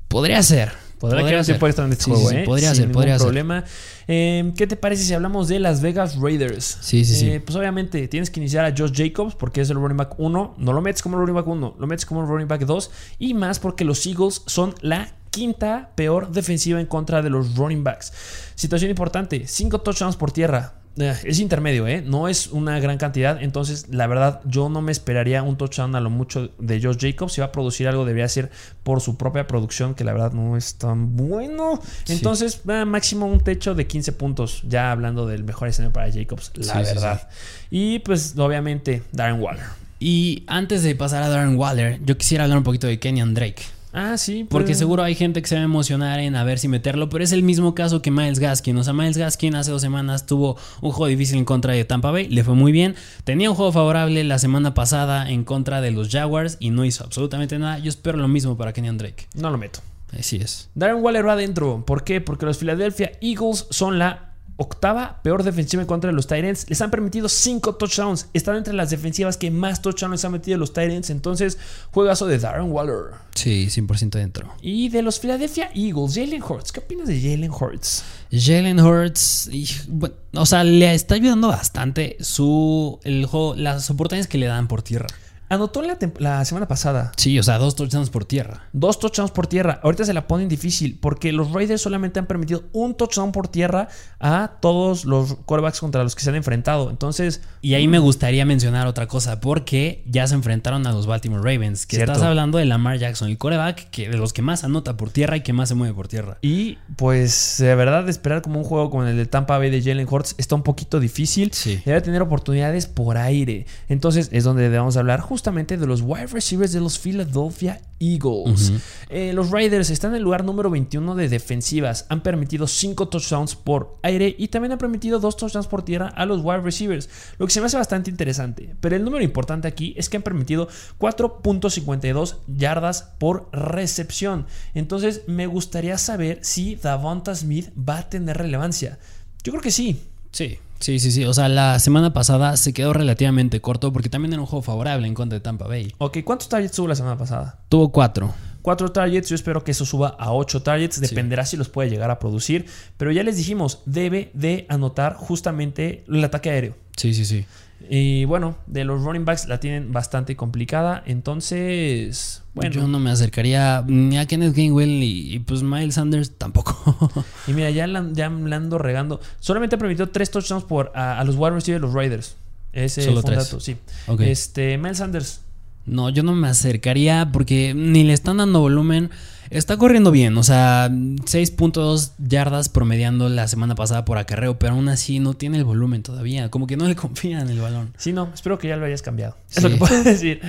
Podría ser. Podrá quedar ser. en este Sí, juego, sí, sí, ¿eh? podría Sin ser, ningún podría ser. problema. Eh, ¿Qué te parece si hablamos de las Vegas Raiders? Sí, sí, sí. Eh, Pues obviamente tienes que iniciar a Josh Jacobs porque es el running back 1. No lo metes como running back 1, lo metes como running back 2. Y más porque los Eagles son la quinta peor defensiva en contra de los running backs. Situación importante: 5 touchdowns por tierra. Eh, Es intermedio, ¿eh? No es una gran cantidad. Entonces, la verdad, yo no me esperaría un touchdown a lo mucho de Josh Jacobs. Si va a producir algo, debería ser por su propia producción, que la verdad no es tan bueno. Sí. Entonces, va máximo un techo de 15 puntos. Ya hablando del mejor escenario para Jacobs, la Sí, sí, verdad. Y pues, obviamente, Darren Waller. Y antes de pasar a Darren Waller, yo quisiera hablar un poquito de Kenyan Drake. Ah, sí. Porque seguro hay gente que se va a emocionar en a ver si meterlo, pero es el mismo caso que Miles Gaskin. O sea, Miles Gaskin hace dos semanas tuvo un juego difícil en contra de Tampa Bay, le fue muy bien. Tenía un juego favorable la semana pasada en contra de los Jaguars y no hizo absolutamente nada. Yo espero lo mismo para Kenyan Drake. No lo meto. Así es. Darren Waller va adentro. ¿Por qué? Porque los Philadelphia Eagles son la octava peor defensiva en contra de los Titans. Les han permitido 5 touchdowns. Están entre las defensivas que más touchdowns les han metido los Titans. Entonces, juegazo de Darren Waller. Sí, 100% dentro. Y de los Philadelphia Eagles, Jalen Hurts. ¿Qué opinas de Jalen Hurts? Jalen Hurts, y, bueno, o sea, le está ayudando bastante su el juego, las oportunidades que le dan por tierra. Anotó la, la semana pasada. Sí, o sea, dos touchdowns por tierra. Dos touchdowns por tierra. Ahorita se la ponen difícil porque los Raiders solamente han permitido un touchdown por tierra a todos los quarterbacks contra los que se han enfrentado. Entonces, Y ahí me gustaría mencionar otra cosa, porque ya se enfrentaron a los Baltimore Ravens, que Cierto. estás hablando de Lamar Jackson, el coreback, que de los que más anota por tierra y que más se mueve por tierra. Y pues de verdad esperar como un juego como el de Tampa Bay de Jalen Hurts está un poquito difícil. Sí. Debe tener oportunidades por aire. Entonces es donde debemos hablar justamente de los wide receivers de los Philadelphia Eagles. Eh, los Raiders están en el lugar número 21 de defensivas. Han permitido 5 touchdowns por aire y también han permitido 2 touchdowns por tierra a los wide receivers. Lo que se me hace bastante interesante. Pero el número importante aquí es que han permitido 4.52 yardas por recepción. Entonces me gustaría saber si Davonta Smith va a tener relevancia. Yo creo que sí. Sí, sí, sí, sí. O sea, la semana pasada se quedó relativamente corto porque también era un juego favorable en contra de Tampa Bay. Ok, ¿cuántos targets tuvo la semana pasada? Tuvo cuatro. Cuatro targets, yo espero que eso suba a 8 targets, dependerá si los puede llegar a producir, pero ya les dijimos, debe de anotar justamente el ataque aéreo. Sí, sí, sí. Y bueno, de los running backs la tienen bastante complicada, entonces, bueno. Yo no me acercaría ni a Kenneth Gainwell y, y, pues Miles Sanders tampoco. Y mira, ya la, ya la ando regando. Solamente permitió tres touchdowns por, a, a los wide receivers de los Raiders. Ese Solo tres. dato, sí. Ok. Este, Miles Sanders. No, yo no me acercaría porque ni le están dando volumen. Está corriendo bien, o sea, 6.2 yardas promediando la semana pasada por acarreo, pero aún así no tiene el volumen todavía. Como que no le confía en el balón. Sí, no, espero que ya lo hayas cambiado. Es Sí. lo que puedo decir.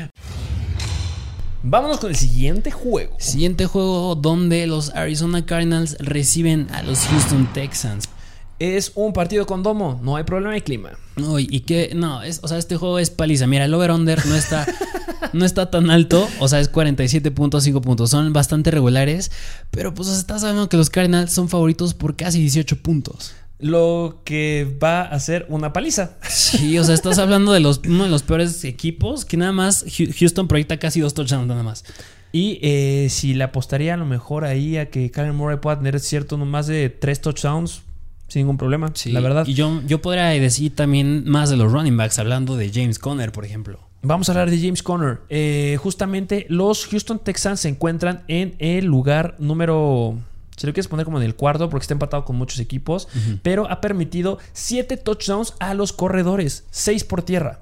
Vámonos con el siguiente juego. Siguiente juego donde los Arizona Cardinals reciben a los Houston Texans. Es un partido con domo, no hay problema de clima. Uy, y que no, es, o sea, este juego es paliza. Mira, el over-under no está, no está tan alto, o sea, es 47.5 puntos. Son bastante regulares, pero pues o sea, estás sabiendo que los Cardinals son favoritos por casi 18 puntos. Lo que va a ser una paliza. Sí, o sea, estás hablando de los, uno de los peores equipos que nada más Houston proyecta casi dos touchdowns nada más. Y eh, si le apostaría a lo mejor ahí a que Kyler Murray pueda tener cierto no más de tres touchdowns sin ningún problema, Sí, la verdad. Y yo, yo podría decir también más de los running backs, hablando de James Conner, por ejemplo. Vamos a hablar de James Conner. Eh, justamente los Houston Texans se encuentran en el lugar número Si lo quieres poner como en el cuarto, porque está empatado con muchos equipos. Pero ha permitido 7 touchdowns a los corredores, 6 por tierra.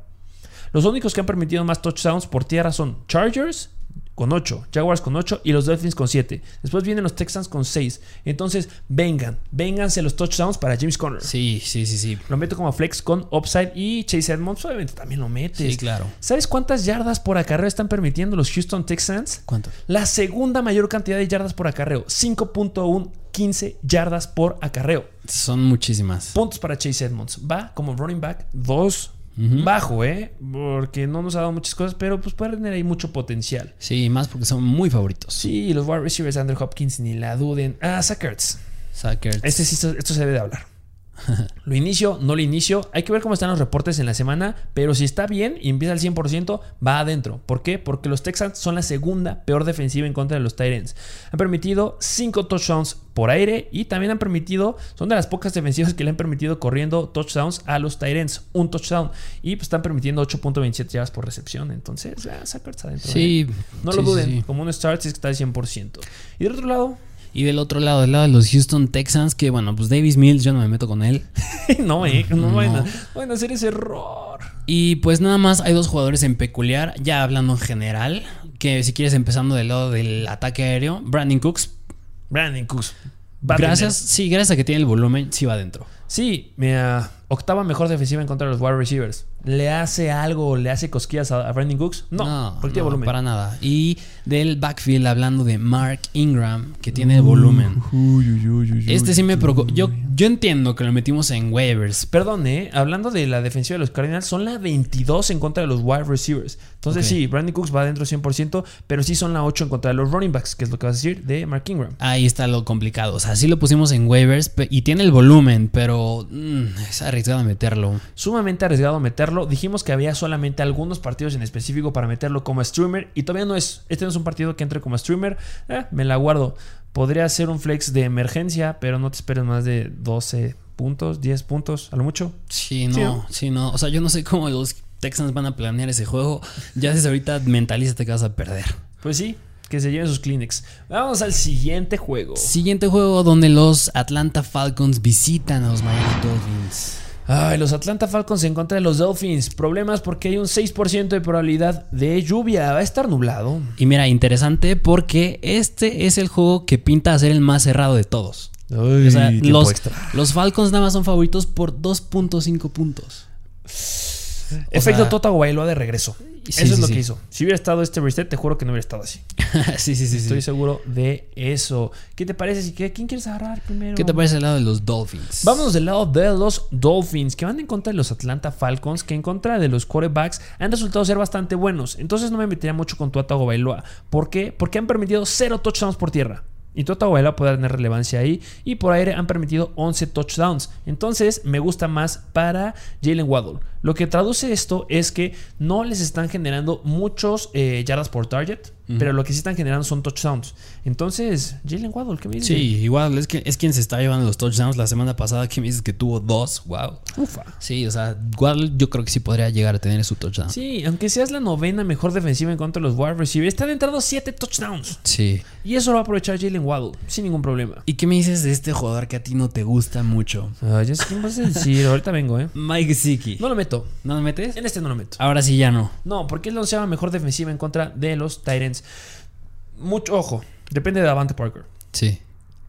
Los únicos que han permitido más touchdowns por tierra son Chargers, con 8, Jaguars con 8 y los Dolphins con 7. Después vienen los Texans con 6. Entonces, vengan, vénganse los touchdowns para James Conner. Sí, sí, sí, sí. Lo meto como flex con upside y Chase Edmonds obviamente también lo metes. Sí, claro. ¿Sabes cuántas yardas por acarreo están permitiendo los Houston Texans? ¿Cuánto? La segunda mayor cantidad de yardas por acarreo, 5.1 15 yardas por acarreo. Son muchísimas. Puntos para Chase Edmonds. Va como running back 2 bajo, ¿eh? Porque no nos ha dado muchas cosas, pero pues puede tener ahí mucho potencial. Sí, más porque son muy favoritos. Sí, los wide receivers Andrew Hopkins ni la duden. Ah, Sackerts. Sackers. Este sí, esto, esto se debe de hablar. Lo inicio, no lo inicio. Hay que ver cómo están los reportes en la semana. Pero si está bien y empieza al 100%, va adentro. ¿Por qué? Porque los Texans son la segunda peor defensiva en contra de los Titans. Han permitido 5 touchdowns por aire y también han permitido, son de las pocas defensivas que le han permitido corriendo touchdowns a los Titans. Un touchdown. Y pues están permitiendo 8.27 yardas por recepción. Entonces, ya, Sackerts adentro. Sí. ¿eh? No lo duden. sí, sí. Como un start, es que está al 100%. Y del otro lado, Y del otro lado, del lado de los Houston Texans, que bueno, pues Davis Mills, yo no me meto con él. no, eh, no, No. Van, a, van a hacer ese error. Y pues nada más hay dos jugadores en peculiar, ya hablando en general, que si quieres empezando del lado del ataque aéreo, Brandon Cooks, Brandon Cooks. va gracias, sí, gracias a que tiene el volumen, sí va adentro. Sí, mira, octava mejor defensiva en contra de los wide receivers. ¿Le hace algo, le hace cosquillas a, a Brandon Cooks? No, no, volumen. para nada. Y del backfield hablando de Mark Ingram, que tiene volumen. Este sí me preocupa. Yo, yo entiendo que lo metimos en waivers. Perdón, eh, hablando de la defensiva de los Cardinals, son la 22 en contra de los wide receivers. Entonces sí, Brandon Cooks va adentro 100%, pero sí son la 8 en contra de los running backs, que es lo que vas a decir de Mark Ingram. Ahí está lo complicado. O sea, sí lo pusimos en waivers y tiene el volumen, pero mm, es arriesgado meterlo. Sumamente arriesgado meterlo. Dijimos que había solamente algunos partidos en específico para meterlo como streamer y todavía no es. Este no es un partido que entre como streamer. Eh, me la guardo. Podría ser un flex de emergencia, pero no te esperes más de 12 puntos, 10 puntos, a lo mucho. Sí, ¿no? sí, no. O sea, yo no sé cómo los Texans van a planear ese juego. Ya desde ahorita mentalízate que vas a perder. Pues sí, que se lleven sus Kleenex. Vamos al siguiente juego. Siguiente juego donde los Atlanta Falcons visitan a los Miami Dolphins. Ay, los Atlanta Falcons en contra de los Dolphins. Problemas porque hay un 6% de probabilidad de lluvia. Va a estar nublado. Y mira, interesante porque este es el juego que pinta a ser el más cerrado de todos. O sea, los, los Falcons nada más son favoritos por 2.5 puntos. Efecto sea- Tota Bailoa de regreso. Sí, eso es sí, lo sí. que hizo. Si hubiera estado este reset, te juro que no hubiera estado así. sí, sí, sí. Estoy seguro de eso. ¿Qué te parece? Si ¿Quién quieres agarrar primero? ¿Qué te parece el lado de los Dolphins? Vámonos del lado de los Dolphins, que van en contra de los Atlanta Falcons, que en contra de los quarterbacks han resultado ser bastante buenos. Entonces no me metería mucho con Tua Tagovailoa. ¿Por qué? Porque han permitido cero touchdowns por tierra. Y Tua Tagovailoa puede tener relevancia ahí. Y por aire han permitido 11 touchdowns. Entonces me gusta más para Jalen Waddle. Lo que traduce esto es que no les están generando muchos eh, yardas por target, pero lo que sí están generando son touchdowns. Entonces, Jalen Waddle, ¿qué me dices? Sí, igual es, que, es quien se está llevando los touchdowns. La semana pasada que me dices que tuvo dos. Wow. Ufa. Sí, o sea, igual yo creo que sí podría llegar a tener su touchdown. Sí, aunque seas la novena mejor defensiva en contra de los wide receivers, están entrando 7 touchdowns. Sí. Y eso lo va a aprovechar Jalen Waddle, sin ningún problema. ¿Y qué me dices de este jugador que a ti no te gusta mucho? Ah, ya sé quién vas a decir, ahorita vengo, ¿eh? Mike Siki. No lo meto. ¿No lo metes? En este no lo meto. Ahora sí ya no. No, porque es la onceava mejor defensiva en contra de los Titans. Mucho ojo, depende de Davante Parker. Sí.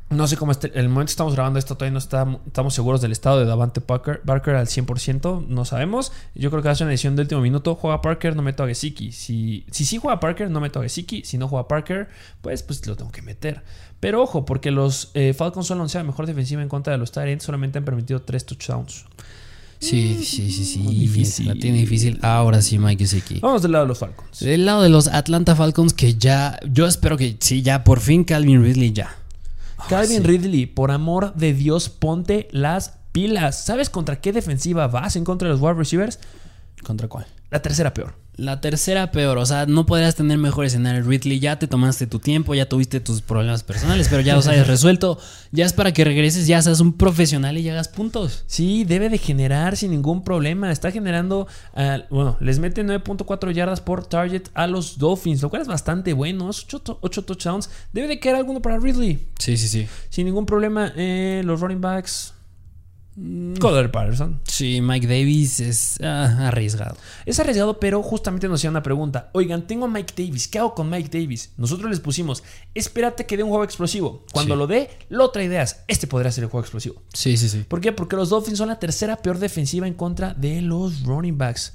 No sé cómo está. El momento que estamos grabando esto, todavía no está- estamos seguros del estado de Davante Parker, Parker al 100%. No sabemos. Yo creo que va a ser una edición de último minuto. Juega Parker, no meto a Gesicki. Si, si sí juega Parker, no meto a Gesicki. Si no juega Parker, pues, pues lo tengo que meter. Pero ojo, porque los eh, Falcons son la mejor defensiva en contra de los Titans. Solamente han permitido tres touchdowns. Sí, sí, sí, sí. Difícil. La tiene difícil. Ahora sí, Mike Siki. Vamos del lado de los Falcons. Del lado de los Atlanta Falcons, que ya. Yo espero que sí, ya por fin Calvin Ridley ya. Calvin sí. Ridley, por amor de Dios, ponte las pilas. ¿Sabes contra qué defensiva vas en contra de los wide receivers? ¿Contra cuál? La tercera peor. La tercera peor, o sea, no podrías tener mejor escenario. Ridley, ya te tomaste tu tiempo, ya tuviste tus problemas personales, pero ya los hayas resuelto. Ya es para que regreses, ya seas un profesional y hagas puntos. Sí, debe de generar sin ningún problema. Está generando, uh, bueno, les mete 9.4 yardas por target a los Dolphins, lo cual es bastante bueno. 8, touchdowns. Debe de quedar alguno para Ridley. Sí, sí, sí. Sin ningún problema. Eh, los running backs. Cordell Patterson. Sí, Mike Davis es ah, arriesgado. Es arriesgado, pero justamente nos hacía una pregunta. Oigan, tengo a Mike Davis. ¿Qué hago con Mike Davis? Nosotros les pusimos, espérate que dé un juego explosivo. Cuando Sí. lo dé, lo trae ideas. Este podría ser el juego explosivo. Sí, sí, sí. ¿Por qué? Porque los Dolphins son la tercera peor defensiva en contra de los running backs.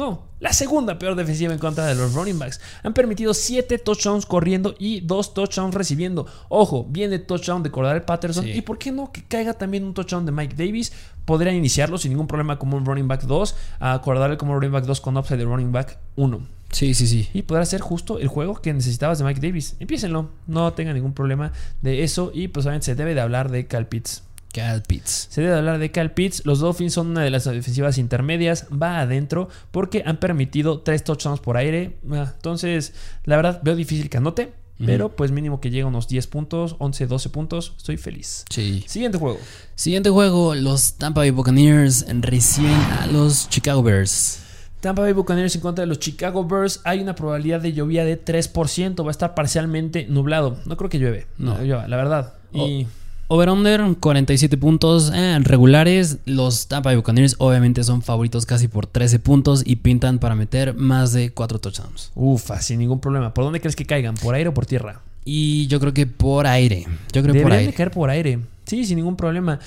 No, la segunda peor defensiva en contra de los running backs. Han permitido 7 touchdowns corriendo y 2 touchdowns recibiendo. Ojo, viene touchdown de Cordell Patterson. Sí. ¿Y por qué no que caiga también un touchdown de Mike Davis? Podrían iniciarlo sin ningún problema como un running back 2. A Cordell como running back 2 con upside de running back 1. Sí, sí, sí. Y podrá ser justo el juego que necesitabas de Mike Davis. Empiécenlo. No tengan ningún problema de eso. Y pues obviamente se debe de hablar de Cal Pitts. Cal Pitts. Se debe hablar de Cal Pitts. Los Dolphins son una de las defensivas intermedias. Va adentro porque han permitido tres touchdowns por aire. Ah, Entonces, la verdad, veo difícil que anote. Pero pues mínimo que llegue a unos 10 puntos, 11, 12 puntos. Estoy feliz. Sí. Siguiente juego. Siguiente juego, los Tampa Bay Buccaneers reciben a los Chicago Bears. Tampa Bay Buccaneers en contra de los Chicago Bears. Hay una probabilidad de lluvia de 3%. Va a estar parcialmente nublado. No creo que llueve. No. No, llueva, la verdad. Y Over-under, 47 puntos eh, regulares. Los Tampa Bay Buccaneers obviamente son favoritos casi por 13 puntos y pintan para meter más de 4 touchdowns. ufa, sin ningún problema. ¿Por dónde crees que caigan? ¿Por aire o por tierra? Y yo creo que por aire. Yo creo por Deberían de aire. caer por aire. Sí, sin ningún problema.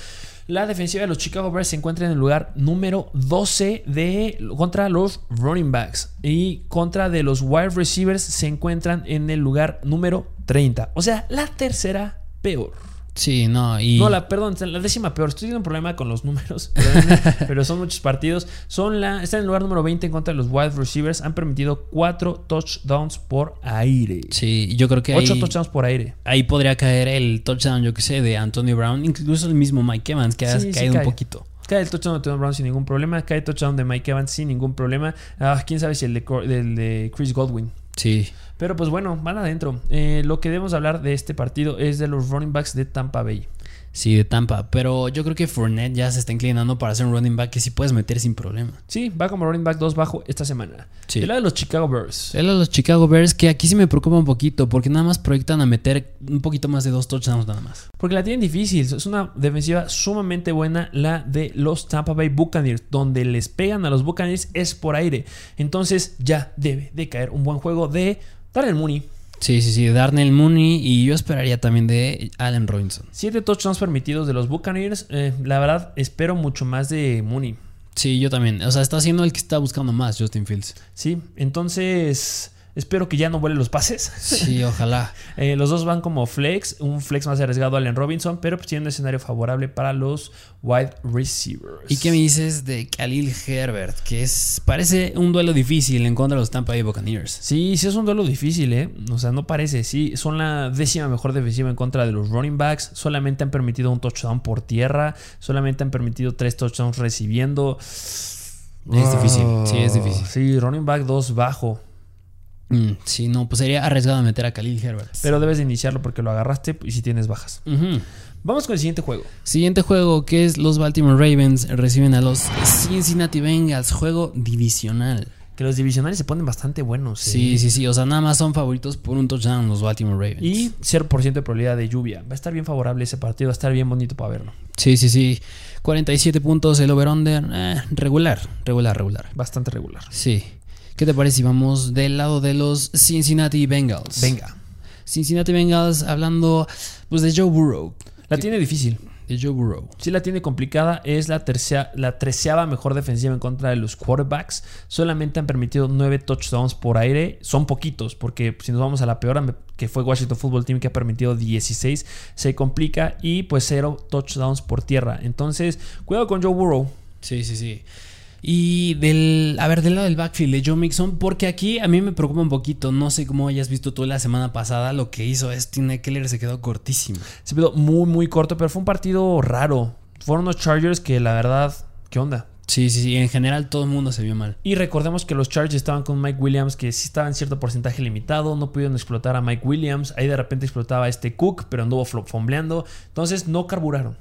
La defensiva de los Chicago Bears se encuentra en el lugar número 12 de, contra los running backs. Y contra de los wide receivers se encuentran en el lugar número 30. O sea, la tercera peor. Sí, no, y. No, la, perdón, la décima peor. Estoy teniendo un problema con los números, pero son muchos partidos. Son la, están en el lugar número 20 en contra de los wide receivers. Han permitido 4 touchdowns por aire. Sí, yo creo que 8 ahí, touchdowns por aire. ahí podría caer el touchdown, yo que sé, de Antonio Brown. Incluso el mismo Mike Evans, que ha Sí, sí caído cae. un poquito. Cae el touchdown de Antonio Brown sin ningún problema. Cae el touchdown de Mike Evans sin ningún problema. Ah, Quién sabe si el de, del de Chris Godwin. Sí. Pero pues bueno, van adentro. Eh, lo que debemos hablar de este partido es de los running backs de Tampa Bay. Sí, de Tampa. Pero yo creo que Fournette ya se está inclinando para ser un running back que sí puedes meter sin problema. Sí, va como running back 2 bajo esta semana. Sí. El de los Chicago Bears. Él a los Chicago Bears, que aquí sí me preocupa un poquito, porque nada más proyectan a meter un poquito más de dos touchdowns nada más. Porque la tienen difícil. Es una defensiva sumamente buena la de los Tampa Bay Buccaneers. Donde les pegan a los Buccaneers es por aire. Entonces ya debe de caer un buen juego de Darren Mooney. Sí, sí, sí, Darnell Mooney y yo esperaría también de Allen Robinson. Siete touchdowns permitidos de los Buccaneers. Eh, la verdad, espero mucho más de Mooney. Sí, yo también. O sea, está siendo el que está buscando más, Justin Fields. Sí, entonces espero que ya no vuelen los pases. Sí, ojalá. Eh, los dos van como flex, un flex más arriesgado Allen Robinson, pero pues tiene un escenario favorable para los wide receivers. ¿Y qué me dices de Khalil Herbert? Que es parece un duelo difícil en contra de los Tampa Bay Buccaneers. Sí, sí es un duelo difícil, ¿eh? O sea, no parece. Sí, son la décima mejor defensiva en contra de los running backs. Solamente han permitido un touchdown por tierra. Solamente han permitido tres touchdowns recibiendo. Es difícil, sí, es difícil. Sí, running back 2 bajo. Mm, sí, no, pues sería arriesgado meter a Khalil Herbert. Pero debes de iniciarlo porque lo agarraste y si tienes bajas. Vamos con el siguiente juego. Siguiente juego que es los Baltimore Ravens reciben a los Cincinnati Bengals, juego divisional. Que los divisionales se ponen bastante buenos. ¿eh? Sí, sí, sí, o sea, nada más son favoritos por un touchdown los Baltimore Ravens. Y 0% de probabilidad de lluvia. Va a estar bien favorable ese partido. Va a estar bien bonito para verlo. Sí, sí, sí. 47 puntos el over-under. eh, regular, regular, regular. Bastante regular. Sí. ¿Qué te parece si vamos del lado de los Cincinnati Bengals? Venga. Cincinnati Bengals hablando pues de Joe Burrow. La tiene difícil. De Joe Burrow. Sí la tiene complicada. Es la, tercea, la treceava mejor defensiva en contra de los quarterbacks. Solamente han permitido 9 touchdowns por aire. Son poquitos, porque si nos vamos a la peor, que fue Washington Football Team, que ha permitido 16, se complica. Y pues 0 touchdowns por tierra. Entonces, cuidado con Joe Burrow. Sí, sí, sí. Y del, a ver, del lado del backfield de Joe Mixon, porque aquí a mí me preocupa un poquito. No sé cómo hayas visto tú la semana pasada. Lo que hizo Austin Eckler se quedó cortísimo. Se quedó muy, muy corto, pero fue un partido raro. Fueron unos Chargers que la verdad, ¿qué onda? Sí, sí, sí. En general todo el mundo se vio mal. Y recordemos que los Chargers estaban con Mike Williams, que sí estaba en cierto porcentaje limitado, no pudieron explotar a Mike Williams. Ahí de repente explotaba este Cook, pero anduvo fombleando. Entonces no carburaron.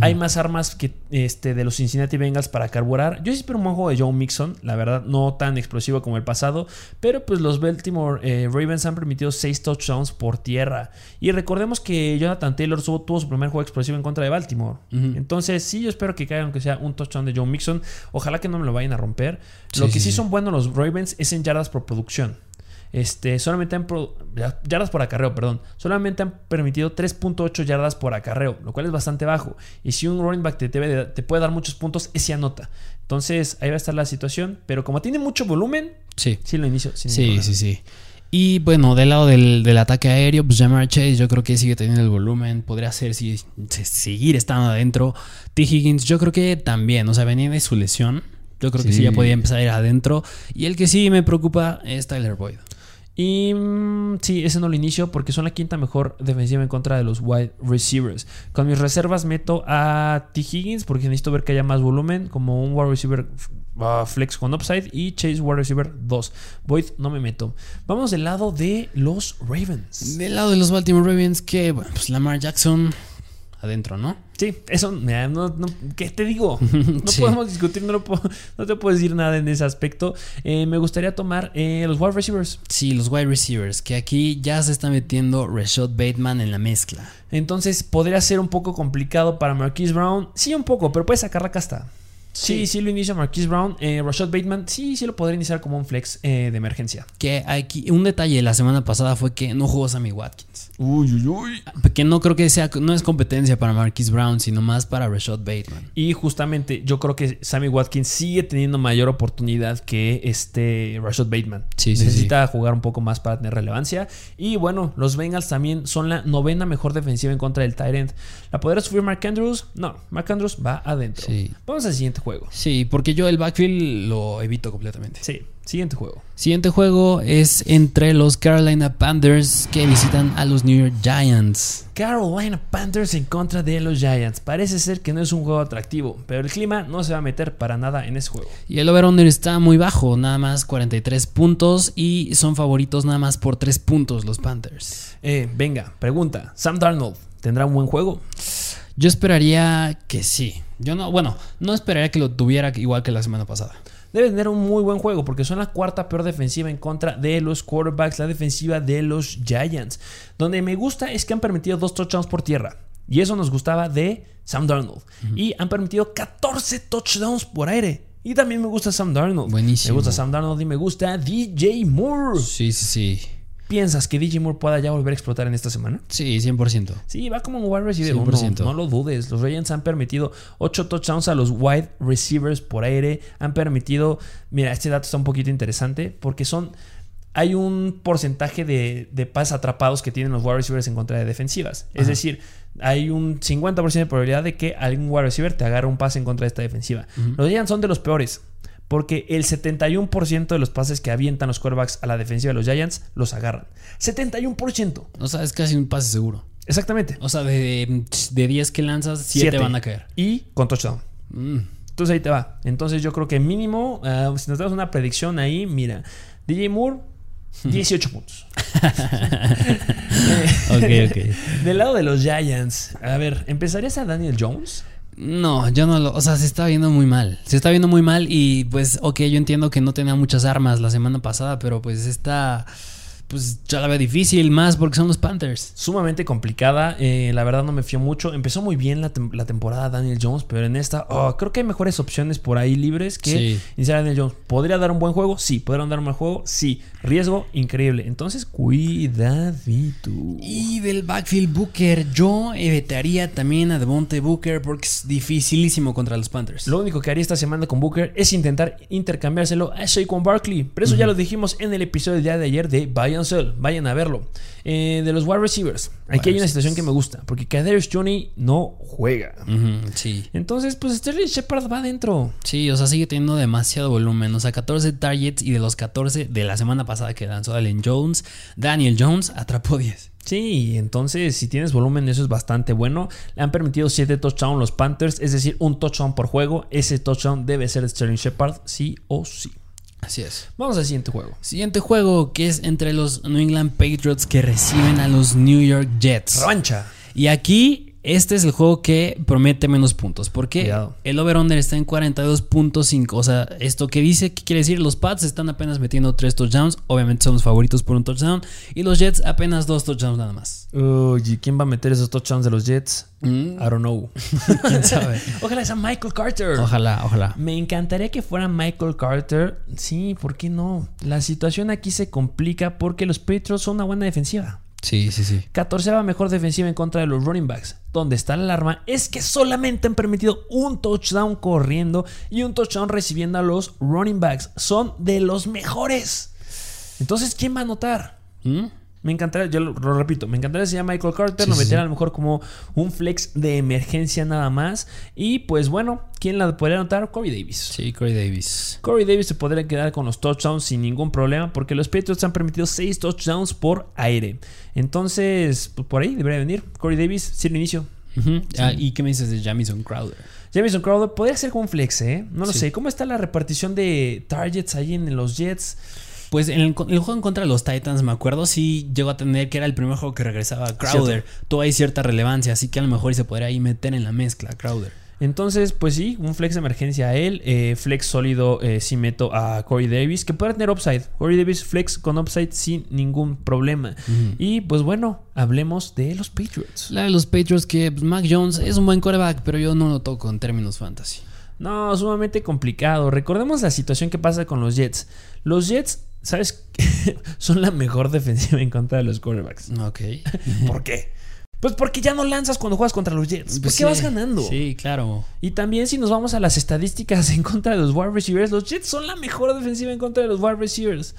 Hay más armas que este, de los Cincinnati Bengals para carburar. Yo sí espero un buen juego de Joe Mixon, la verdad, no tan explosivo como el pasado. Pero pues los Baltimore eh, Ravens han permitido 6 touchdowns por tierra. Y recordemos que Jonathan Taylor tuvo, su primer juego explosivo en contra de Baltimore. Entonces, sí, yo espero que caiga, aunque sea un touchdown de Joe Mixon. Ojalá que no me lo vayan a romper. lo que sí, son buenos los Ravens es en yardas por producción. Este, solamente han yardas por acarreo, perdón. Solamente han permitido 3.8 yardas por acarreo, lo cual es bastante bajo. Y si un running back te, te, puede dar muchos puntos, ese anota. Entonces, ahí va a estar la situación. Pero como tiene mucho volumen, sí, sí lo inicio. sí, sí, sí. Y bueno, del lado del, ataque aéreo, pues Jamar Chase yo creo que sigue teniendo el volumen. Podría ser si, seguir estando adentro. T. Higgins yo creo que también, o sea, venía de su lesión. Yo creo que sí ya podía empezar a ir adentro. Y el que sí me preocupa es Tyler Boyd. Y mm, sí, ese no lo inicio porque son la quinta mejor defensiva en contra de los wide receivers. Con mis reservas meto a T. Higgins porque necesito ver que haya más volumen, como un wide receiver uh, flex con upside y Chase wide receiver 2. Void no me meto. Vamos del lado de los Ravens. Del lado de los Baltimore Ravens, que bueno, pues Lamar Jackson adentro, ¿no? Sí, eso, no, ¿qué te digo? No podemos discutir, no, te puedo decir nada en ese aspecto. Eh, me gustaría tomar eh, los wide receivers. Sí, los wide receivers, que aquí ya se está metiendo Rashad Bateman en la mezcla. Entonces podría ser un poco complicado para Marquise Brown. Sí, un poco, pero puede sacar la casta. Sí, sí, lo inicia Marquise Brown. Eh, Rashad Bateman, sí, sí lo podría iniciar como un flex eh, de emergencia. Que aquí, un detalle la semana pasada fue que no jugó Sammy Watkins. Uy, uy, uy. Que no creo que sea, no es competencia para Marquise Brown, sino más para Rashad Bateman. Y justamente yo creo que Sammy Watkins sigue teniendo mayor oportunidad que este Rashad Bateman. Sí, Necesita jugar un poco más para tener relevancia. Y bueno, los Bengals también son la novena mejor defensiva en contra del Tyrant. ¿La podrá subir Mark Andrews? No, Mark Andrews va adentro. Sí. Vamos al siguiente juego. Sí, porque yo el backfield lo evito completamente. Sí, siguiente juego. Siguiente juego es entre los Carolina Panthers que visitan a los New York Giants. Carolina Panthers en contra de los Giants. Parece ser que no es un juego atractivo, pero el clima no se va a meter para nada en ese juego. Y el over-under está muy bajo, nada más 43 puntos y son favoritos nada más por 3 puntos los Panthers. Eh, venga, pregunta. Sam Darnold, ¿tendrá un buen juego? Yo esperaría que sí. Yo no, bueno, no esperaría que lo tuviera igual que la semana pasada. Debe tener un muy buen juego porque son la cuarta peor defensiva en contra de los quarterbacks, la defensiva de los Giants. Donde me gusta es que han permitido dos touchdowns por tierra. Y eso nos gustaba de Sam Darnold. Y han permitido 14 touchdowns por aire. Y también me gusta Sam Darnold. Buenísimo. Me gusta Sam Darnold y me gusta DJ Moore. Sí, sí, sí. ¿Piensas que DJ Moore pueda ya volver a explotar en esta semana? Sí, 100%. Sí, va como un wide receiver 100%. No, lo dudes. Los Giants han permitido 8 touchdowns a los wide receivers por aire. Han permitido. Mira, este dato está un poquito interesante porque son. Hay un porcentaje de, de pases atrapados que tienen los wide receivers en contra de defensivas. Es decir, hay un 50% de probabilidad de que algún wide receiver te agarre un pase en contra de esta defensiva. Los Giants son de los peores. Porque el 71% de los pases que avientan los quarterbacks a la defensiva de los Giants los agarran. 71%. O sea, es casi un pase seguro. Exactamente. O sea, de, de 10 que lanzas, 7 van a caer. Y con touchdown. Mm. Entonces ahí te va. Entonces yo creo que mínimo, ah, si nos damos una predicción ahí, mira, DJ Moore, 18 puntos. ok, ok. Del lado de los Giants, a ver, ¿empezarías a Daniel Jones? No, yo no lo. O sea, se está viendo muy mal. Se está viendo muy mal y pues, ok, yo entiendo que no tenía muchas armas la semana pasada, pero pues está pues ya la veo difícil, más porque son los Panthers. Sumamente complicada, eh, la verdad no me fío mucho. Empezó muy bien la, temporada Daniel Jones, pero en esta oh, creo que hay mejores opciones por ahí libres que iniciar Daniel Jones. ¿Podría dar un buen juego? Sí. ¿Podrían dar un mal juego? Sí. Riesgo increíble. Entonces, cuidadito. Y del backfield Booker, yo evitaría también a Devontae Booker porque es dificilísimo contra los Panthers. Lo único que haría esta semana con Booker es intentar intercambiárselo a Shaquan Barkley. Pero eso ya lo dijimos en el episodio del día de ayer de Bayern vayan a verlo. Eh, de los wide receivers, aquí hay una situación que me gusta, porque Kadarius Johnny no juega. sí. Entonces, pues Sterling Shepard va adentro. Sí, o sea, sigue teniendo demasiado volumen. O sea, 14 targets y de los 14 de la semana pasada que lanzó Allen Jones, Daniel Jones atrapó 10. Sí, entonces si tienes volumen eso es bastante bueno. Le han permitido 7 touchdowns los Panthers, es decir, un touchdown por juego. Ese touchdown debe ser de Sterling Shepard, sí o sí. Así es. Vamos al siguiente juego. Siguiente juego que es entre los New England Patriots que reciben a los New York Jets. Revancha. Y aquí este es el juego que promete menos puntos. Porque Cuidado. el over-under está en 42.5. O sea, esto que dice, ¿qué quiere decir? Los Pats están apenas metiendo 3 touchdowns. Obviamente son los favoritos por un touchdown. Y los Jets apenas 2 touchdowns nada más. Uy, ¿y ¿quién va a meter esos touchdowns de los Jets? Mm, I don't know. ¿Quién sabe? Ojalá sea Michael Carter. Ojalá, ojalá. Me encantaría que fuera Michael Carter. Sí, ¿por qué no? La situación aquí se complica porque los Patriots son una buena defensiva. Sí, sí, sí. 14 mejor defensiva en contra de los running backs. Donde está la alarma es que solamente han permitido un touchdown corriendo y un touchdown recibiendo a los running backs. Son de los mejores. Entonces, ¿quién va a anotar? ¿Mm? Me encantaría, yo lo, lo repito, me encantaría si llama Michael Carter, Sí, lo metiera sí. a lo mejor como un flex de emergencia nada más. Y pues bueno, ¿quién la podría anotar? Corey Davis. Sí, Corey Davis. Corey Davis se podría quedar con los touchdowns sin ningún problema porque los Patriots han permitido 6 touchdowns por aire. Entonces, pues, por ahí debería venir. Corey Davis, sin inicio. Ah, ¿Y qué me dices de Jamison Crowder? Jamison Crowder podría ser como un flex, ¿eh? No lo Sí. sé. ¿Cómo está la repartición de targets ahí en los Jets? Pues en el, el juego en contra de los Titans, me acuerdo, sí llegó a tener que era el primer juego que regresaba Crowder. Todo hay cierta relevancia, así que a lo mejor se podría ahí meter en la mezcla Crowder. Entonces, pues sí, un flex de emergencia a él. eh, flex sólido, eh, sí meto a Corey Davis, que puede tener upside. Corey Davis flex con upside sin ningún problema. Y pues bueno, hablemos de los Patriots. La de los Patriots que pues, Mac Jones es un buen quarterback, pero yo no lo toco en términos fantasy. No, sumamente complicado. Recordemos la situación que pasa con los Jets. Los Jets, ¿sabes? Son la mejor defensiva en contra de los quarterbacks. Ok. ¿Por qué? Pues porque ya no lanzas cuando juegas contra los Jets. Pues Porque sí. vas ganando. Sí, claro. Y también si nos vamos a las estadísticas en contra de los wide receivers, los Jets son la mejor defensiva en contra de los wide receivers.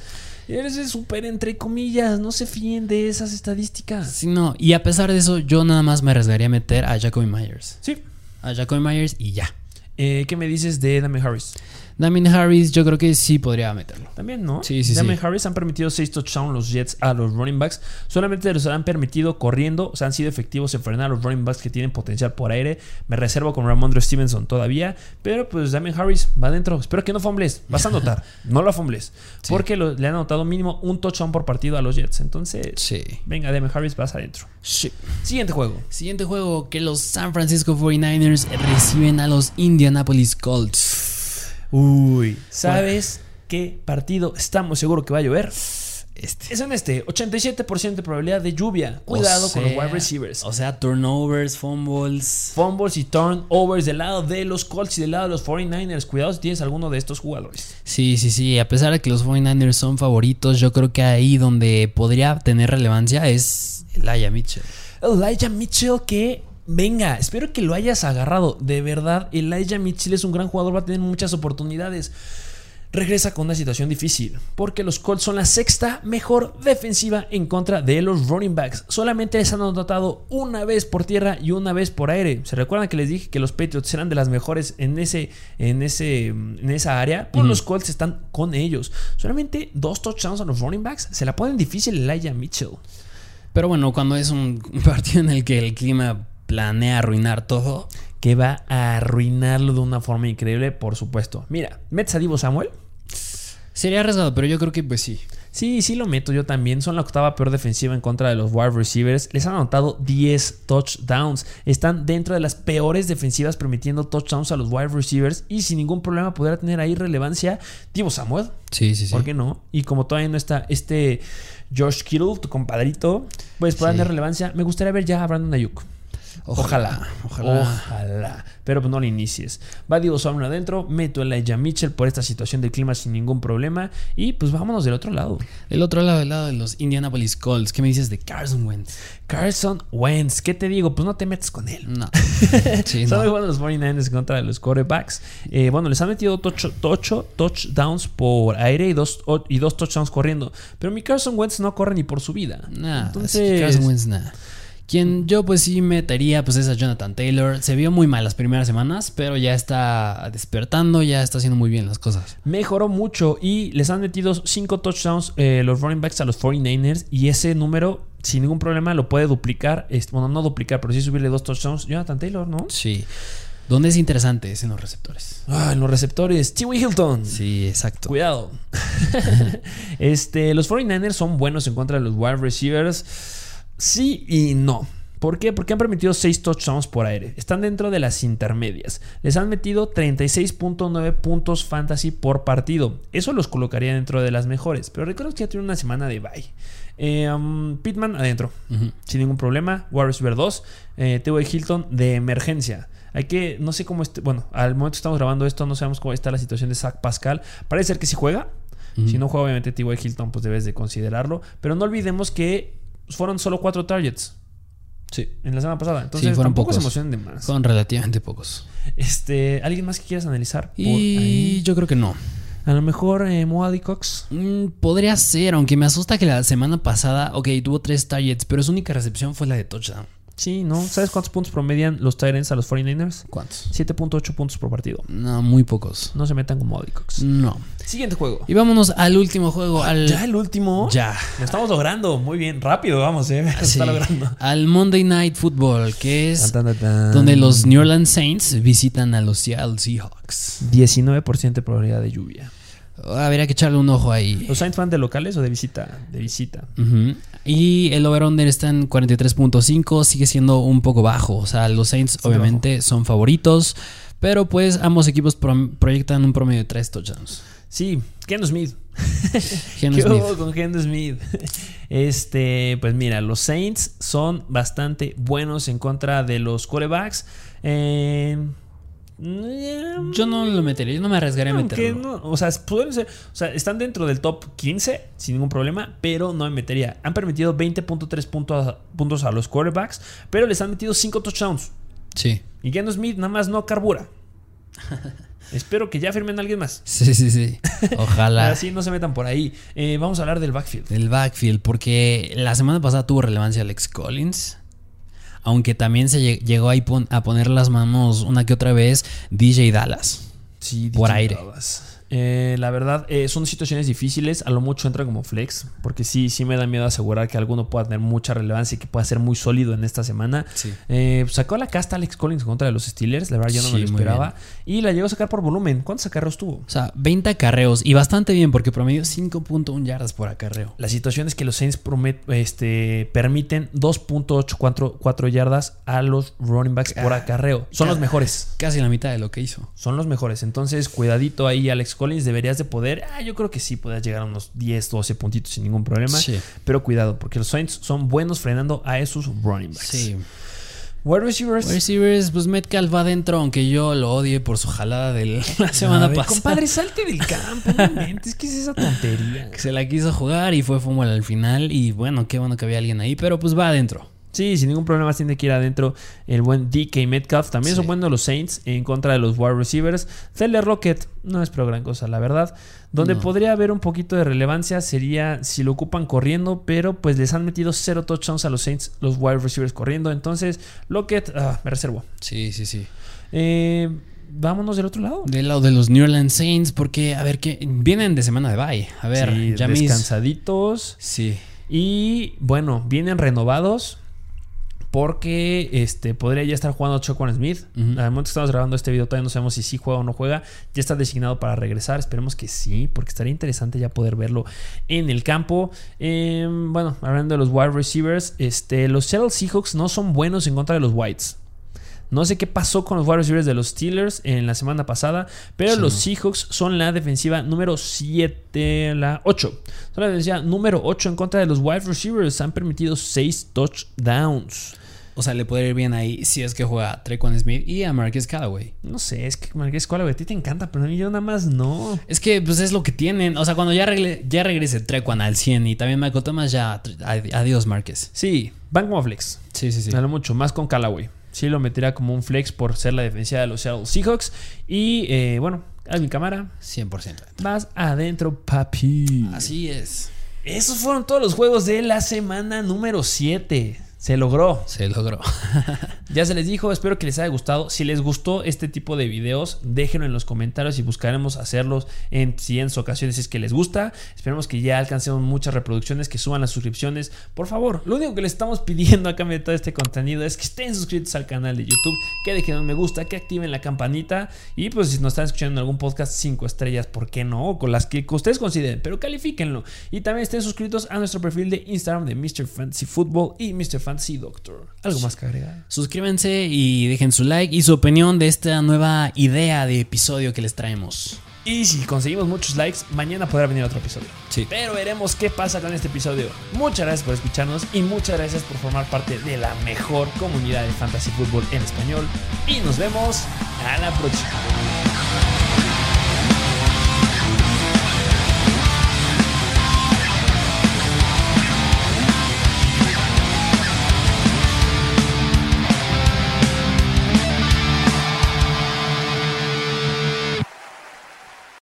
Eres súper entre comillas, no se fíen de esas estadísticas. Sí, no. Y a pesar de eso, yo nada más me arriesgaría a meter a Jacoby Myers. Sí. A Jacoby Myers y ya. Eh, ¿Qué me dices de Damien Harris? Damien Harris, yo creo que sí podría meterlo. También, ¿no? Sí, sí, Damien sí. Harris han permitido 6 touchdowns los Jets a los running backs. Solamente los han permitido corriendo. O sea, han sido efectivos en frenar a los running backs que tienen potencial por aire. Me reservo con Ramondre Stevenson todavía. Pero pues Damien Harris va adentro. Espero que no fumbles. Vas a anotar. no lo fumbles. Sí. Porque lo- le han anotado mínimo un touchdown por partido a los Jets. Entonces, Sí. venga, Damien Harris, vas adentro. Sí. Siguiente juego. Siguiente juego, que los San Francisco 49ers reciben a los Indianapolis Colts. Uy. ¿Sabes qué partido estamos seguros que va a llover? Este. Es en este. 87% de probabilidad de lluvia. Cuidado O con los wide receivers. O sea, turnovers, fumbles. Fumbles y turnovers del lado de los Colts y del lado de los 49ers. Cuidado si tienes alguno de estos jugadores. Sí, sí, sí. A pesar de que los 49ers son favoritos, yo creo que ahí donde podría tener relevancia es Elijah Mitchell. Elijah Mitchell que... Venga, espero que lo hayas agarrado. De verdad, Elijah Mitchell es un gran jugador, va a tener muchas oportunidades. Regresa con una situación difícil, porque los Colts son la sexta mejor defensiva en contra de los running backs. Solamente les han anotado una vez por tierra y una vez por aire. ¿Se recuerdan que les dije que los Patriots eran de las mejores en, ese, en, ese, en esa área? Pues los Colts están con ellos. Solamente dos touchdowns a los running backs. Se la ponen difícil Elijah Mitchell. Pero bueno, cuando es un partido en el que el clima planea arruinar todo, que va a arruinarlo de una forma increíble, por supuesto. Mira, ¿metes a Divo Samuel? sería arriesgado, pero yo creo que pues sí. Sí, sí lo meto yo también. Son la octava peor defensiva en contra de los wide receivers. Les han anotado 10 touchdowns. Están dentro de las peores defensivas permitiendo touchdowns a los wide receivers. Y sin ningún problema podrá tener ahí relevancia Divo Samuel. Sí, sí, sí. ¿Por qué no? Y como todavía no está este Josh Kittle, tu compadrito, pues podrá Sí. tener relevancia. Me gustaría ver ya a Brandon Ayuk. Ojalá, Ojalá. ojalá. Pero pues no lo inicies. Va Diego Samuel adentro, meto a Elijah Mitchell por esta situación del clima sin ningún problema. Y pues vámonos del otro lado. El otro lado, el lado de los Indianapolis Colts. ¿Qué me dices de Carson Wentz? Carson Wentz, ¿qué te digo? Pues no te metas con él. No. Sí, no. los 49ers en contra de los quarterbacks. Eh, bueno, les han metido 8 touchdowns por aire y dos, y dos touchdowns corriendo. Pero mi Carson Wentz no corre ni por su vida. Nah, Entonces, Carson Wentz, nah. Quien yo pues sí metería pues es a Jonathan Taylor. Se vio muy mal las primeras semanas, pero ya está despertando, ya está haciendo muy bien las cosas. mejoró mucho y les han metido 5 touchdowns eh, los running backs a los 49ers y ese número sin ningún problema lo puede duplicar. este, bueno, no duplicar, pero sí subirle dos touchdowns. Jonathan Taylor, ¿no? Sí. ¿Dónde es interesante? Es en los receptores. Ah, en los receptores, T.Y. Hilton. Sí, exacto. Cuidado. este, los 49ers son buenos en contra de los wide receivers. Sí y no. ¿Por qué? Porque han permitido 6 touchdowns por aire. Están dentro de las intermedias. Les han metido 36.9 puntos fantasy por partido. Eso los colocaría dentro de las mejores. Pero recuerdo que ya tiene una semana de bye. Eh, um, Pittman adentro. Sin ningún problema. Wide receiver 2. Eh. Hilton de emergencia. Hay que, no sé cómo esté, bueno, al momento que estamos grabando esto, no sabemos cómo está la situación de Zach Pascal. Parece ser que sí juega. Si no juega, obviamente T.Y. Hilton, pues debes de considerarlo. Pero no olvidemos que fueron solo cuatro targets Sí. en la semana pasada. Entonces, fueron tampoco se pocos. emocionen de más. Son relativamente pocos. Este, ¿Alguien más que quieras analizar? por Y ahí? yo creo que no. A lo mejor eh, Moady Cox. Mm, podría ser, aunque me asusta que la semana pasada, ok, tuvo tres targets, pero su única recepción fue la de touchdown. Sí, ¿no? ¿Sabes cuántos puntos promedian los Tyrants a los 49ers? ¿Cuántos? 7.8 puntos por partido. No, muy pocos. No se metan con Moody Cox. No. Siguiente juego. Y vámonos al último juego, al... ¿Ya el último? Ya. Lo estamos logrando. Muy bien. Rápido, vamos, eh. Se Sí. está logrando. Al Monday Night Football, que es Tan, tan, tan. donde los New Orleans Saints visitan a los Seattle Seahawks. 19% de probabilidad de lluvia. Habría que echarle un ojo ahí. ¿Los Saints van de locales o de visita? De visita. Y el over-under está en 43.5, sigue siendo un poco bajo. O sea, los Saints obviamente son favoritos, pero pues ambos equipos proyectan un promedio de 3 touchdowns. Sí, Ken Smith. ¿Qué Smith. hubo con Geno Smith? Este, pues mira, los Saints son bastante buenos en contra de los quarterbacks. Eh, Yo no lo metería, yo no me arriesgaría a meterlo. no, o sea, pueden ser, o sea, están dentro del top 15 sin ningún problema, pero no me metería. Han permitido 20.3 puntos, puntos a los quarterbacks, pero les han metido 5 touchdowns. Sí. Y Geno Smith nada más no carbura. Espero que ya firmen a alguien más. Sí, sí, sí. Ojalá. Así no se metan por ahí. Eh, vamos a hablar del backfield. Del backfield, porque la semana pasada tuvo relevancia Alex Collins. Aunque también se lle- llegó a poner las manos una que otra vez DJ Dallas. Sí, Por DJ aire. Dallas. Eh, la verdad, eh, son situaciones difíciles. A lo mucho entra como flex. Porque sí, sí me da miedo asegurar que alguno pueda tener mucha relevancia y que pueda ser muy sólido en esta semana. Sí. Eh, sacó la casta Alex Collins contra de los Steelers. La verdad, yo no me lo esperaba. Y la llegó a sacar por volumen. ¿Cuántos acarreos tuvo? O sea, 20 acarreos y bastante bien porque promedio 5.1 yardas por acarreo. La situación es que los Saints este, permiten 2.84 yardas a los running backs por Ah, acarreo. Son los mejores. Casi la mitad de lo que hizo. Son los mejores. Entonces, cuidadito ahí, Alex Collins. Deberías de poder. Ah, yo creo que sí, puedes llegar a unos 10, 12 puntitos sin ningún problema. Sí. Pero cuidado, porque los Saints son buenos frenando a esos running backs. Sí. Wide receivers. Wide Receivers, pues Metcalf va adentro, aunque yo lo odie por su jalada de la semana ver, pasada. Compadre, salte del campo. No inventes, ¿qué es esa tontería? Que se la quiso jugar y fue fútbol al final. Y bueno, qué bueno que había alguien ahí, pero pues va adentro. Sí, sin ningún problema tiene que ir adentro el buen DK Metcalf. También Sí. son buenos los Saints en contra de los wide receivers. Teller Rocket no es pero gran cosa, la verdad. Donde No. podría haber un poquito de relevancia sería si lo ocupan corriendo, pero pues les han metido cero touchdowns a los Saints, los wide receivers corriendo. Entonces, Lockett, ah, me reservo. Sí, sí, sí. Eh, vámonos del otro lado. Del lado de los New Orleans Saints, porque, a ver, que vienen de semana de bye. A ver, Sí, ya descansaditos. Sí. Y bueno, vienen renovados. Porque este, podría ya estar jugando Choquan Smith. Ujú. Al momento que estamos grabando este video, todavía no sabemos si sí juega o no juega. Ya está designado para regresar. Esperemos que sí, porque estaría interesante ya poder verlo en el campo. Eh, bueno, hablando de los wide receivers, este, los Seattle Seahawks no son buenos en contra de los Whites. No sé qué pasó con los wide receivers de los Steelers en la semana pasada, pero Sí. los Seahawks son la defensiva número 7, la 8. Son la defensiva número 8 en contra de los wide receivers. Han permitido 6 touchdowns. O sea, le puede ir bien ahí si es que juega a Trequan Smith y a Marquez Callaway. No sé, es que Marqués Cuala, a ti te encanta, pero a mí yo nada más no. Es que, pues es lo que tienen. O sea, cuando ya, regle- ya regrese Trequan al 100 y también Michael Thomas, ya. ad- Adiós, Márquez. Sí, van como flex. Sí, sí, sí. A lo mucho, más con Callaway. Sí lo metería como un flex por ser la defensiva de los Seattle Seahawks. Y eh, bueno, a mi cámara. 100%. Vas adentro, papi. Así es. Esos fueron todos los juegos de la semana número 7. Se logró. Se logró. ya se les dijo, espero que les haya gustado. Si les gustó este tipo de videos, déjenlo en los comentarios y buscaremos hacerlos en siguientes ocasiones si es que les gusta. Esperemos que ya alcancemos muchas reproducciones, que suban las suscripciones. Por favor, lo único que les estamos pidiendo a cambio de todo este contenido es que estén suscritos al canal de YouTube, que dejen un me gusta, que activen la campanita y pues si nos están escuchando en algún podcast 5 estrellas, ¿por qué no? O con las que ustedes consideren, pero califíquenlo. Y también estén suscritos a nuestro perfil de Instagram de Mr. Fantasy Football y Mr. Fantasy Doctor. ¿Algo más que agregar? Suscríbanse y dejen su like y su opinión de esta nueva idea de episodio que les traemos. Y si conseguimos muchos likes, mañana podrá venir otro episodio. Sí. Pero veremos qué pasa con este episodio. Muchas gracias por escucharnos y muchas gracias por formar parte de la mejor comunidad de fantasy fútbol en español. Y nos vemos a la próxima.